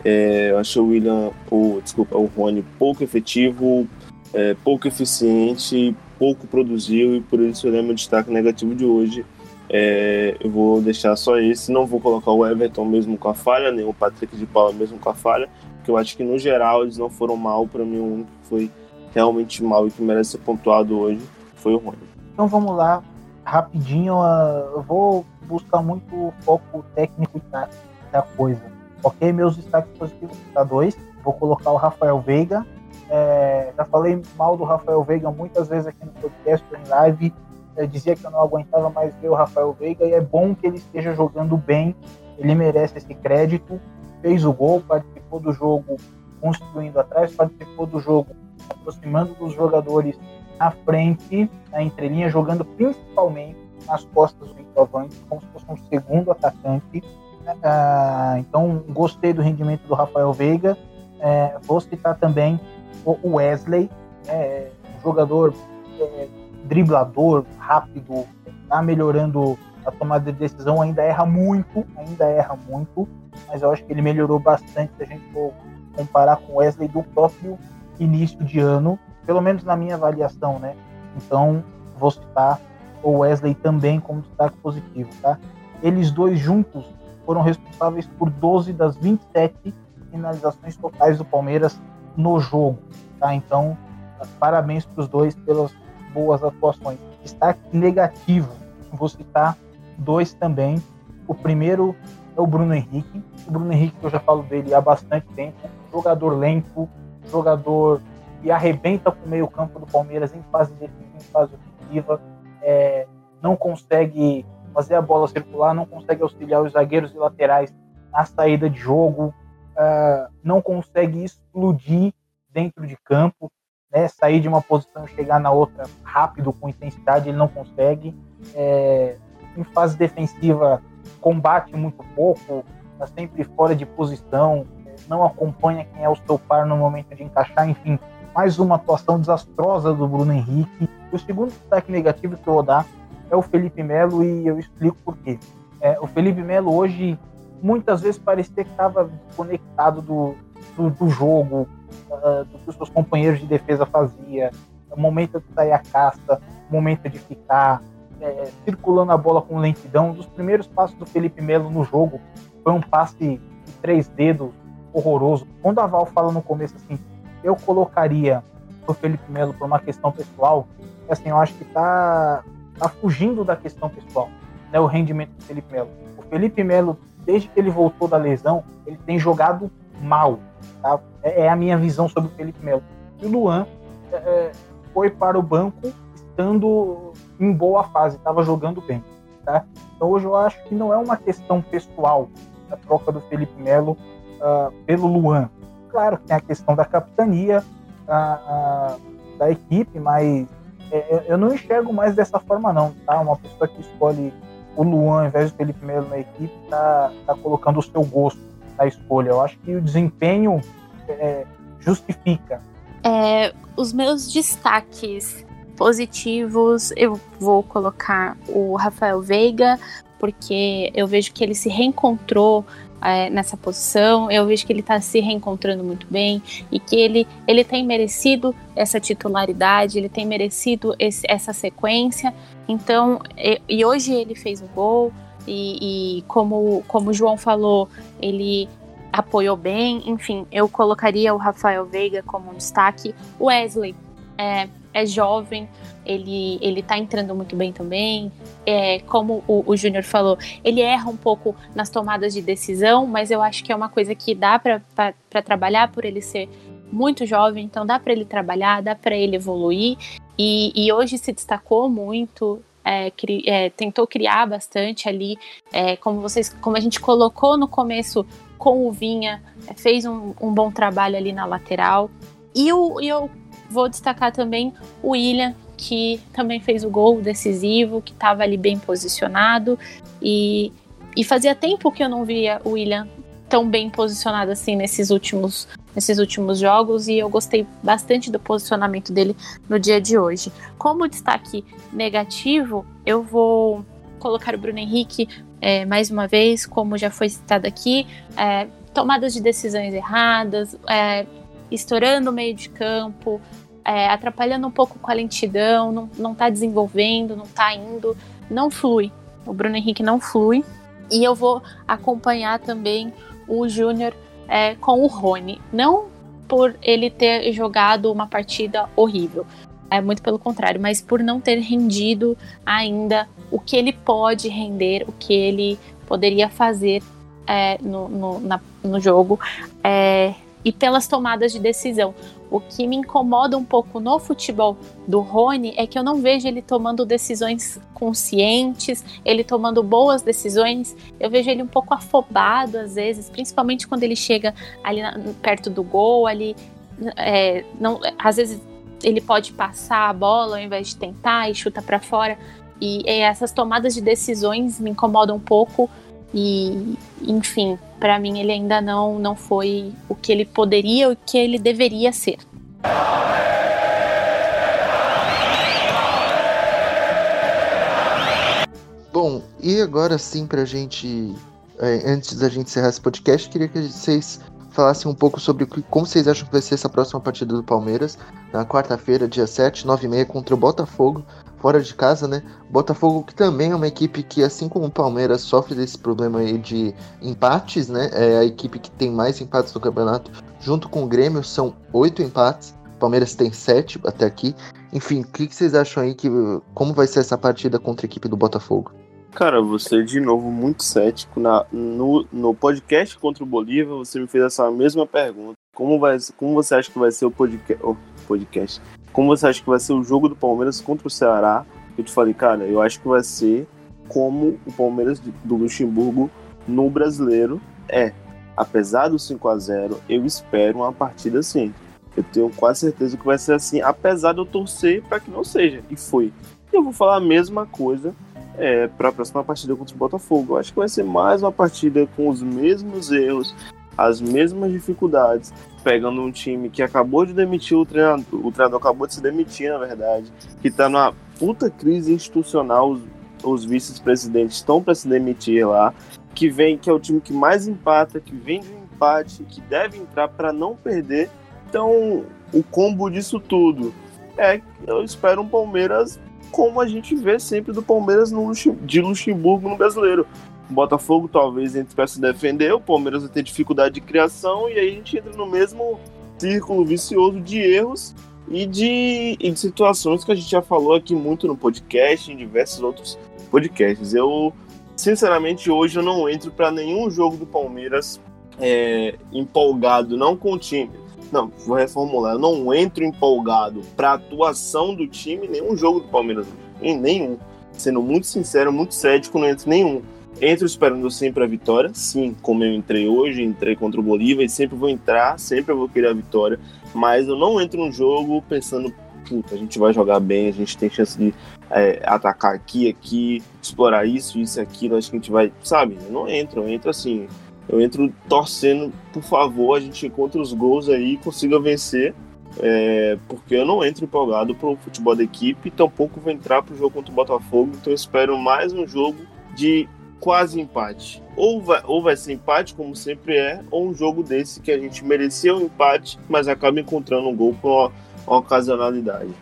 É, eu achei o William, o, desculpa, o Rony pouco efetivo, é, pouco eficiente, pouco produziu e por isso ele é meu destaque negativo de hoje. É, eu vou deixar só esse, não vou colocar o Everton mesmo com a falha, nem o Patrick de Paula mesmo com a falha, porque eu acho que no geral eles não foram mal, para mim único que foi realmente mal e que merece ser pontuado hoje foi o Rony. Então vamos lá, rapidinho, uh, eu vou buscar muito o foco técnico da coisa. Ok, meus destaques positivos tá dois. Vou colocar o Rafael Veiga. É, já falei mal do Rafael Veiga muitas vezes aqui no podcast, em live. Dizia que eu não aguentava mais ver o Rafael Veiga e é bom que ele esteja jogando bem. Ele merece esse crédito. Fez o gol, participou do jogo construindo atrás, participou do jogo aproximando dos jogadores à frente, na entrelinha, jogando principalmente nas costas do centroavante, como se fosse um segundo atacante. Ah, então, gostei do rendimento do Rafael Veiga. É, vou citar também o Wesley, é, um jogador é, driblador, rápido, está melhorando a tomada de decisão, ainda erra muito, ainda erra muito, mas eu acho que ele melhorou bastante se a gente for comparar com o Wesley do próprio início de ano pelo menos na minha avaliação, né? Então, vou citar o Wesley também como destaque positivo, tá? Eles dois juntos foram responsáveis por 12 das 27 finalizações totais do Palmeiras no jogo, tá? Então, parabéns para os dois pelas boas atuações. Destaque negativo, vou citar dois também. O primeiro é o Bruno Henrique. O Bruno Henrique, eu já falo dele há bastante tempo, jogador lento, jogador e arrebenta com o meio-campo do Palmeiras em fase defensiva, em fase ofensiva, é, não consegue fazer a bola circular, não consegue auxiliar os zagueiros e laterais na saída de jogo, uh, não consegue explodir dentro de campo, né, sair de uma posição e chegar na outra rápido, com intensidade, ele não consegue. É, em fase defensiva, combate muito pouco, está sempre fora de posição, não acompanha quem é o seu par no momento de encaixar, enfim, mais uma atuação desastrosa do Bruno Henrique. O segundo destaque negativo que eu vou dar é o Felipe Melo e eu explico por quê. É, o Felipe Melo hoje muitas vezes parecia que estava desconectado do, do, do jogo, uh, do que os seus companheiros de defesa faziam. O momento de sair a o momento de ficar é, circulando a bola com lentidão. Um dos primeiros passos do Felipe Melo no jogo foi um passe de três dedos horroroso. Quando a Val fala no começo assim, eu colocaria o Felipe Melo por uma questão pessoal, assim, eu acho que tá, tá fugindo da questão pessoal, né, o rendimento do Felipe Melo. O Felipe Melo, desde que ele voltou da lesão, ele tem jogado mal, tá? É, é a minha visão sobre o Felipe Melo. E o Luan é, é foi para o banco estando em boa fase, estava jogando bem, tá? Então hoje eu acho que não é uma questão pessoal a troca do Felipe Melo uh, pelo Luan, Claro que tem a questão da capitania a, a, da equipe, mas é, é, eu não enxergo mais dessa forma não, tá? Uma pessoa que escolhe o Luan ao invés do Felipe Melo na equipe tá, tá colocando o seu gosto na escolha. Eu acho que o desempenho é, justifica. É, os meus destaques positivos, eu vou colocar o Rafael Veiga, porque eu vejo que ele se reencontrou é, nessa posição. Eu vejo que ele está se reencontrando muito bem e que ele, ele tem merecido essa titularidade, ele tem merecido esse, essa sequência. Então, e, e, hoje ele fez o gol e, e, como, como o João falou, ele apoiou bem. Enfim, eu colocaria o Rafael Veiga como um destaque. O Wesley é, é jovem, ele, ele tá entrando muito bem também. É, como o, o Júnior falou, ele erra um pouco nas tomadas de decisão, mas eu acho que é uma coisa que dá para trabalhar por ele ser muito jovem, então dá para ele trabalhar, dá para ele evoluir. E, e, hoje se destacou muito, é, cri, é, tentou criar bastante ali, é, como vocês, como a gente colocou no começo com o Vinha, é, fez um, um bom trabalho ali na lateral. E o, eu vou destacar também o William, que também fez o gol decisivo, que estava ali bem posicionado. E, e fazia tempo que eu não via o William tão bem posicionado assim nesses últimos, nesses últimos jogos e eu gostei bastante do posicionamento dele no dia de hoje. Como destaque negativo, eu vou colocar o Bruno Henrique é, mais uma vez, como já foi citado aqui, é, tomadas de decisões erradas, é, estourando o meio de campo, é, atrapalhando um pouco com a lentidão, não, não tá desenvolvendo, não tá indo, não flui. O Bruno Henrique não flui. E eu vou acompanhar também o Júnior é, com o Rony. Não por ele ter jogado uma partida horrível, é muito pelo contrário, mas por não ter rendido ainda o que ele pode render, o que ele poderia fazer é, no, no, na, no jogo. É, e pelas tomadas de decisão. O que me incomoda um pouco no futebol do Rony é que eu não vejo ele tomando decisões conscientes, ele tomando boas decisões. Eu vejo ele um pouco afobado às vezes, principalmente quando ele chega ali na, perto do gol, ali é, não, às vezes ele pode passar a bola ao invés de tentar e chuta para fora. E, e essas tomadas de decisões me incomodam um pouco e, enfim, para mim ele ainda não, não foi o que ele poderia, o que ele deveria ser. Bom, e agora sim, pra gente, é, antes da gente encerrar esse podcast, queria que vocês falassem um pouco sobre como vocês acham que vai ser essa próxima partida do Palmeiras, na quarta-feira, dia 7, 9h30, contra o Botafogo fora de casa, né? Botafogo que também é uma equipe que, assim como o Palmeiras, sofre desse problema aí de empates, né? É a equipe que tem mais empates no campeonato, junto com o Grêmio, são oito empates. Palmeiras tem sete até aqui. Enfim, o que, que vocês acham aí que como vai ser essa partida contra a equipe do Botafogo? Cara, você de novo muito cético. Na, no, no podcast contra o Bolívar, você me fez essa mesma pergunta. Como, vai, como você acha que vai ser o podcast, oh, podcast? Como você acha que vai ser o jogo do Palmeiras contra o Ceará? Eu te falei, cara, eu acho que vai ser como o Palmeiras do Luxemburgo no brasileiro é. Apesar do 5 a 0 eu espero uma partida assim. Eu tenho quase certeza que vai ser assim, apesar de eu torcer para que não seja. E foi. Eu vou falar a mesma coisa é, para a próxima partida contra o Botafogo. Eu acho que vai ser mais uma partida com os mesmos erros, as mesmas dificuldades, pegando um time que acabou de demitir o treinador, o treinador acabou de se demitir, na verdade, que está numa puta crise institucional, os, os vice-presidentes estão para se demitir lá, que vem, que é o time que mais empata, que vem de um empate, que deve entrar para não perder. Então, o combo disso tudo é eu espero um Palmeiras como a gente vê sempre do Palmeiras no, de Luxemburgo no brasileiro. O Botafogo talvez entre para se defender, o Palmeiras vai ter dificuldade de criação e aí a gente entra no mesmo círculo vicioso de erros e de, e de situações que a gente já falou aqui muito no podcast, em diversos outros podcasts. Eu, sinceramente, hoje eu não entro para nenhum jogo do Palmeiras é, empolgado, não com o time. Não, vou reformular. Eu não entro empolgado para atuação do time nenhum jogo do Palmeiras. Em nenhum. Sendo muito sincero, muito cético, não entro nenhum. Entro esperando sempre a vitória, sim, como eu entrei hoje, entrei contra o Bolívar e sempre vou entrar, sempre vou querer a vitória, mas eu não entro no jogo pensando, puta, a gente vai jogar bem, a gente tem chance de é, atacar aqui, aqui, explorar isso, isso aquilo, acho que a gente vai, sabe? Eu não entro, eu entro assim, eu entro torcendo, por favor, a gente encontre os gols aí e consiga vencer, é, porque eu não entro empolgado pro futebol da equipe, tampouco vou entrar pro jogo contra o Botafogo, então eu espero mais um jogo de quase empate. Ou vai, ou vai ser empate, como sempre é, ou um jogo desse que a gente merecia um empate, mas acaba encontrando um gol com uma, ocasionalidade.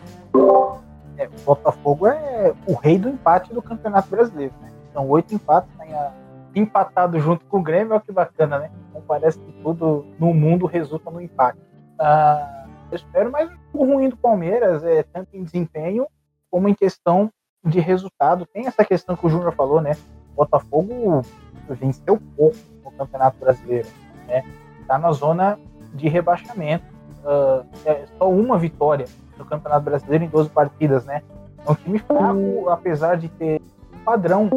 É, o Botafogo é o rei do empate do Campeonato Brasileiro. Né? São oito empates, a, empatado junto com o Grêmio, olha que bacana, né? Então parece que tudo no mundo resulta no empate. Ah, eu espero, mas o ruim do Palmeiras é tanto em desempenho como em questão de resultado. Tem essa questão que o Júnior falou, né? Botafogo venceu pouco no Campeonato Brasileiro, né? Tá na zona de rebaixamento. Uh, é só uma vitória no Campeonato Brasileiro em 12 partidas, né? É um time fraco, apesar de ter padrão,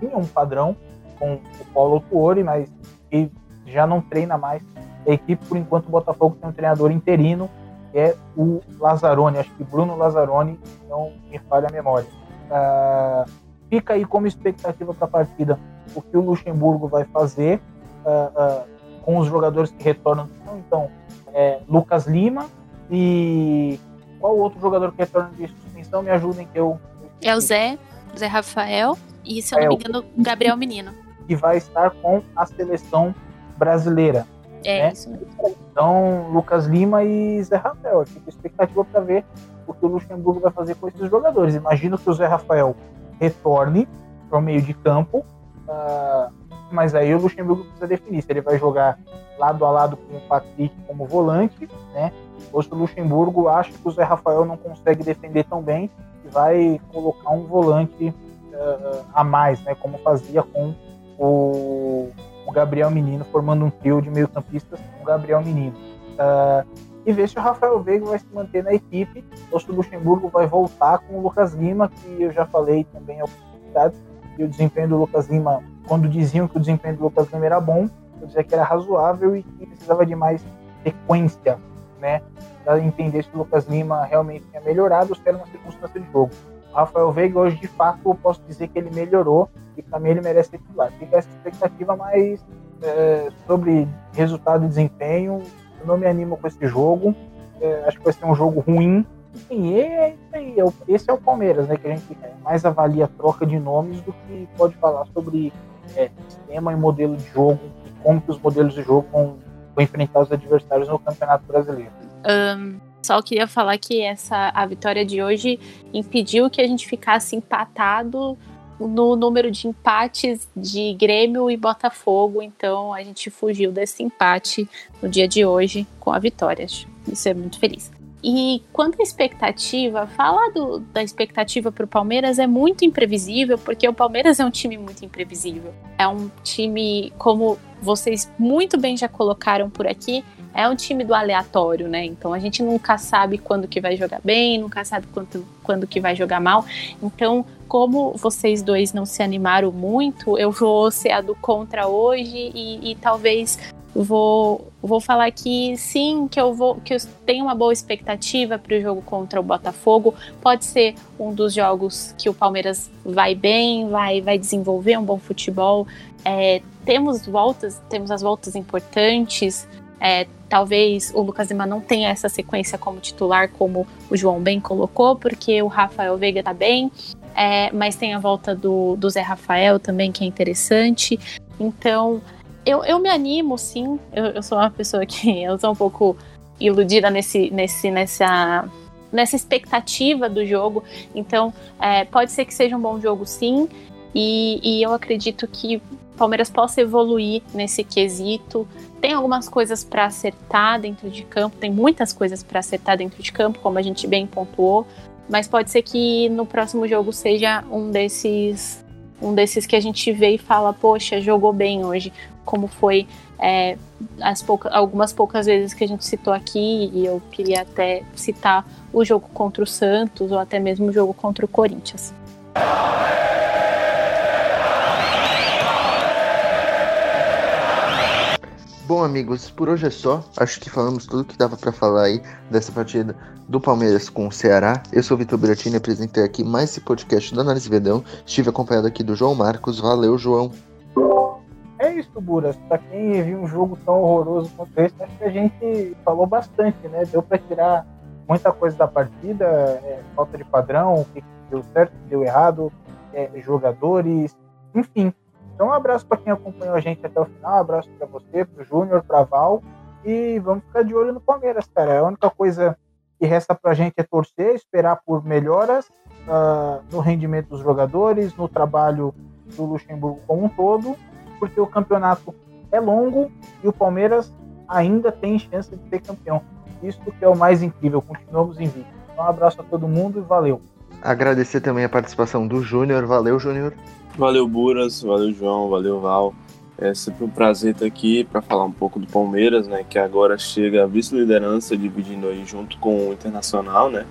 tinha um padrão com o Paulo Tuori, mas que já não treina mais a equipe. Por enquanto, o Botafogo tem um treinador interino, que é o Lazzaroni. Acho que Bruno Lazzaroni, não me falha a memória. Uh, fica aí como expectativa para a partida o que o Luxemburgo vai fazer uh, uh, com os jogadores que retornam. Então, é, Lucas Lima e qual outro jogador que retorna de suspensão? Me ajudem que eu. É o Zé, Zé Rafael e, se eu não é, me engano, Gabriel Menino. Que vai estar com a seleção brasileira. É né? isso mesmo. Então, Lucas Lima e Zé Rafael. Fica expectativa para ver o que o Luxemburgo vai fazer com esses jogadores. Imagino que o Zé Rafael retorne para o meio de campo, uh, mas aí o Luxemburgo precisa definir se ele vai jogar lado a lado com o Patrick como volante, né? Ou se o Luxemburgo acha que o Zé Rafael não consegue defender tão bem e vai colocar um volante uh, a mais, né? Como fazia com o o Gabriel Menino, formando um trio de meio-campistas com o Gabriel Menino. Uh, e ver se o Rafael Veiga vai se manter na equipe ou se o Luxemburgo vai voltar com o Lucas Lima, que eu já falei também em oportunidades, e o desempenho do Lucas Lima, quando diziam que o desempenho do Lucas Lima era bom, eu dizia que era razoável e que precisava de mais sequência, né? Para entender se o Lucas Lima realmente tinha melhorado ou se era uma circunstância de jogo. O Rafael Veiga, hoje, de fato, eu posso dizer que ele melhorou e para mim ele merece titular. Fica essa expectativa, mas é, sobre resultado e desempenho, eu não me animo com esse jogo. É, acho que vai ser um jogo ruim. Sim, é isso aí. É esse é o Palmeiras, né? Que a gente mais avalia a troca de nomes do que pode falar sobre é, sistema e modelo de jogo como que os modelos de jogo vão, vão enfrentar os adversários no Campeonato Brasileiro. Um, só queria falar que essa a vitória de hoje impediu que a gente ficasse empatado no número de empates de Grêmio e Botafogo, então a gente fugiu desse empate no dia de hoje com a vitória. Isso é muito feliz. E quanto à expectativa, falar do, da expectativa para o Palmeiras é muito imprevisível, porque o Palmeiras é um time muito imprevisível. É um time, como vocês muito bem já colocaram por aqui, é um time do aleatório, né? Então a gente nunca sabe quando que vai jogar bem, nunca sabe quando, quando que vai jogar mal. Então, como vocês dois não se animaram muito, eu vou ser a do contra hoje e, e talvez vou, vou falar que sim, que eu vou que eu tenho uma boa expectativa para o jogo contra o Botafogo. Pode ser um dos jogos que o Palmeiras vai bem, vai, vai desenvolver um bom futebol. É, temos voltas, temos as voltas importantes. É, talvez o Lucas Lima não tenha essa sequência como titular, como o João bem colocou, porque o Rafael Veiga tá bem, é, mas tem a volta do, do Zé Rafael também, que é interessante. Então, eu, eu me animo, sim. Eu, eu sou uma pessoa que [laughs] eu sou um pouco iludida nesse, nesse, nessa, nessa expectativa do jogo. Então, é, pode ser que seja um bom jogo, sim. E, e eu acredito que Palmeiras possa evoluir nesse quesito tem algumas coisas para acertar dentro de campo, tem muitas coisas para acertar dentro de campo, como a gente bem pontuou, mas pode ser que no próximo jogo seja um desses um desses que a gente vê e fala, poxa, jogou bem hoje, como foi é, as pouca, algumas poucas vezes que a gente citou aqui, e eu queria até citar o jogo contra o Santos, ou até mesmo o jogo contra o Corinthians. Bom, amigos, por hoje é só. Acho que falamos tudo que dava para falar aí dessa partida do Palmeiras com o Ceará. Eu sou o Vitor Biratini, apresentei aqui mais esse podcast do Análise Vedão. Estive acompanhado aqui do João Marcos. Valeu, João. É isso, Buras. Pra quem viu um jogo tão horroroso quanto esse, acho que a gente falou bastante, né? Deu para tirar muita coisa da partida, é, falta de padrão, o que deu certo, o que deu errado, é, jogadores, enfim Então, um abraço para quem acompanhou a gente até o final, um abraço para você, para o Júnior, para Val. E vamos ficar de olho no Palmeiras, cara. A única coisa que resta para a gente é torcer, esperar por melhoras uh, no rendimento dos jogadores, no trabalho do Luxemburgo como um todo, porque o campeonato é longo e o Palmeiras ainda tem chance de ser campeão. Isso que é o mais incrível, continuamos invictos. Então, um abraço a todo mundo e valeu. Agradecer também a participação do Júnior. Valeu, Júnior. Valeu, Buras. Valeu, João. Valeu, Val. É sempre um prazer estar aqui para falar um pouco do Palmeiras, né? Que agora chega a vice-liderança, dividindo aí junto com o Internacional, né?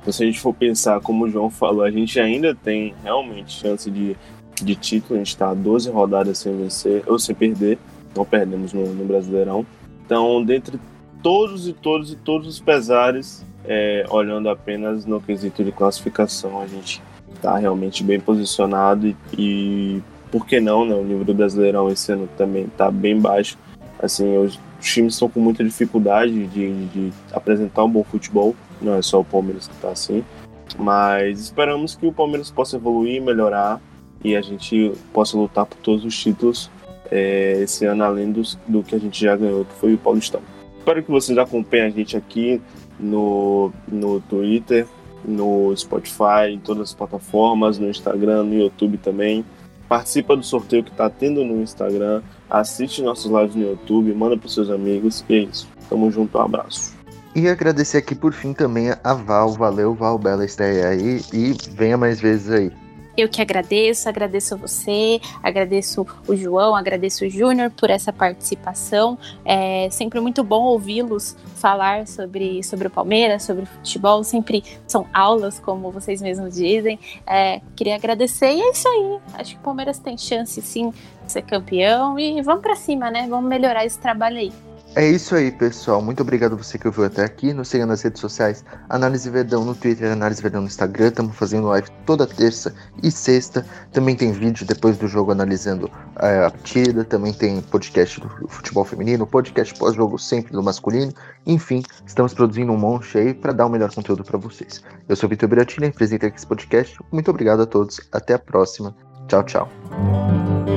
Então, se a gente for pensar, como o João falou, a gente ainda tem realmente chance de, de título. A gente está 12 rodadas sem vencer, ou sem perder. Não perdemos no, no Brasileirão. Então, dentre todos e todos e todos os pesares, é, olhando apenas no quesito de classificação, a gente está realmente bem posicionado e, e por que não, né? O nível do Brasileirão esse ano também está bem baixo. Assim, os times estão com muita dificuldade de, de, apresentar um bom futebol. Não é só o Palmeiras que está assim. Mas esperamos que o Palmeiras possa evoluir, melhorar e a gente possa lutar por todos os títulos é, esse ano, além dos, do que a gente já ganhou, que foi o Paulistão. Espero que vocês acompanhem a gente aqui no, no Twitter, no Spotify, em todas as plataformas, no Instagram, no YouTube também participa do sorteio que tá tendo no Instagram, assiste nossos lives no YouTube, manda pros seus amigos e é isso. Tamo junto, um abraço. E agradecer aqui por fim também a Val, valeu Val, bela estreia aí e venha mais vezes aí. Eu que agradeço, agradeço a você, agradeço o João, agradeço o Júnior por essa participação. É sempre muito bom ouvi-los falar sobre, sobre o Palmeiras, sobre o futebol. Sempre são aulas, como vocês mesmos dizem. É, queria agradecer e é isso aí. Acho que o Palmeiras tem chance sim de ser campeão e vamos para cima, né? Vamos melhorar esse trabalho aí. É isso aí, pessoal. Muito obrigado você que ouviu até aqui. Nos siga nas redes sociais, Análise Verdão no Twitter, Análise Verdão no Instagram. Estamos fazendo live toda terça e sexta. Também tem vídeo depois do jogo analisando é, a partida. Também tem podcast do futebol feminino, podcast pós-jogo sempre do masculino. Enfim, estamos produzindo um monte aí para dar o melhor conteúdo para vocês. Eu sou Vitor Biratina, apresentei aqui esse podcast. Muito obrigado a todos. Até a próxima. Tchau, tchau.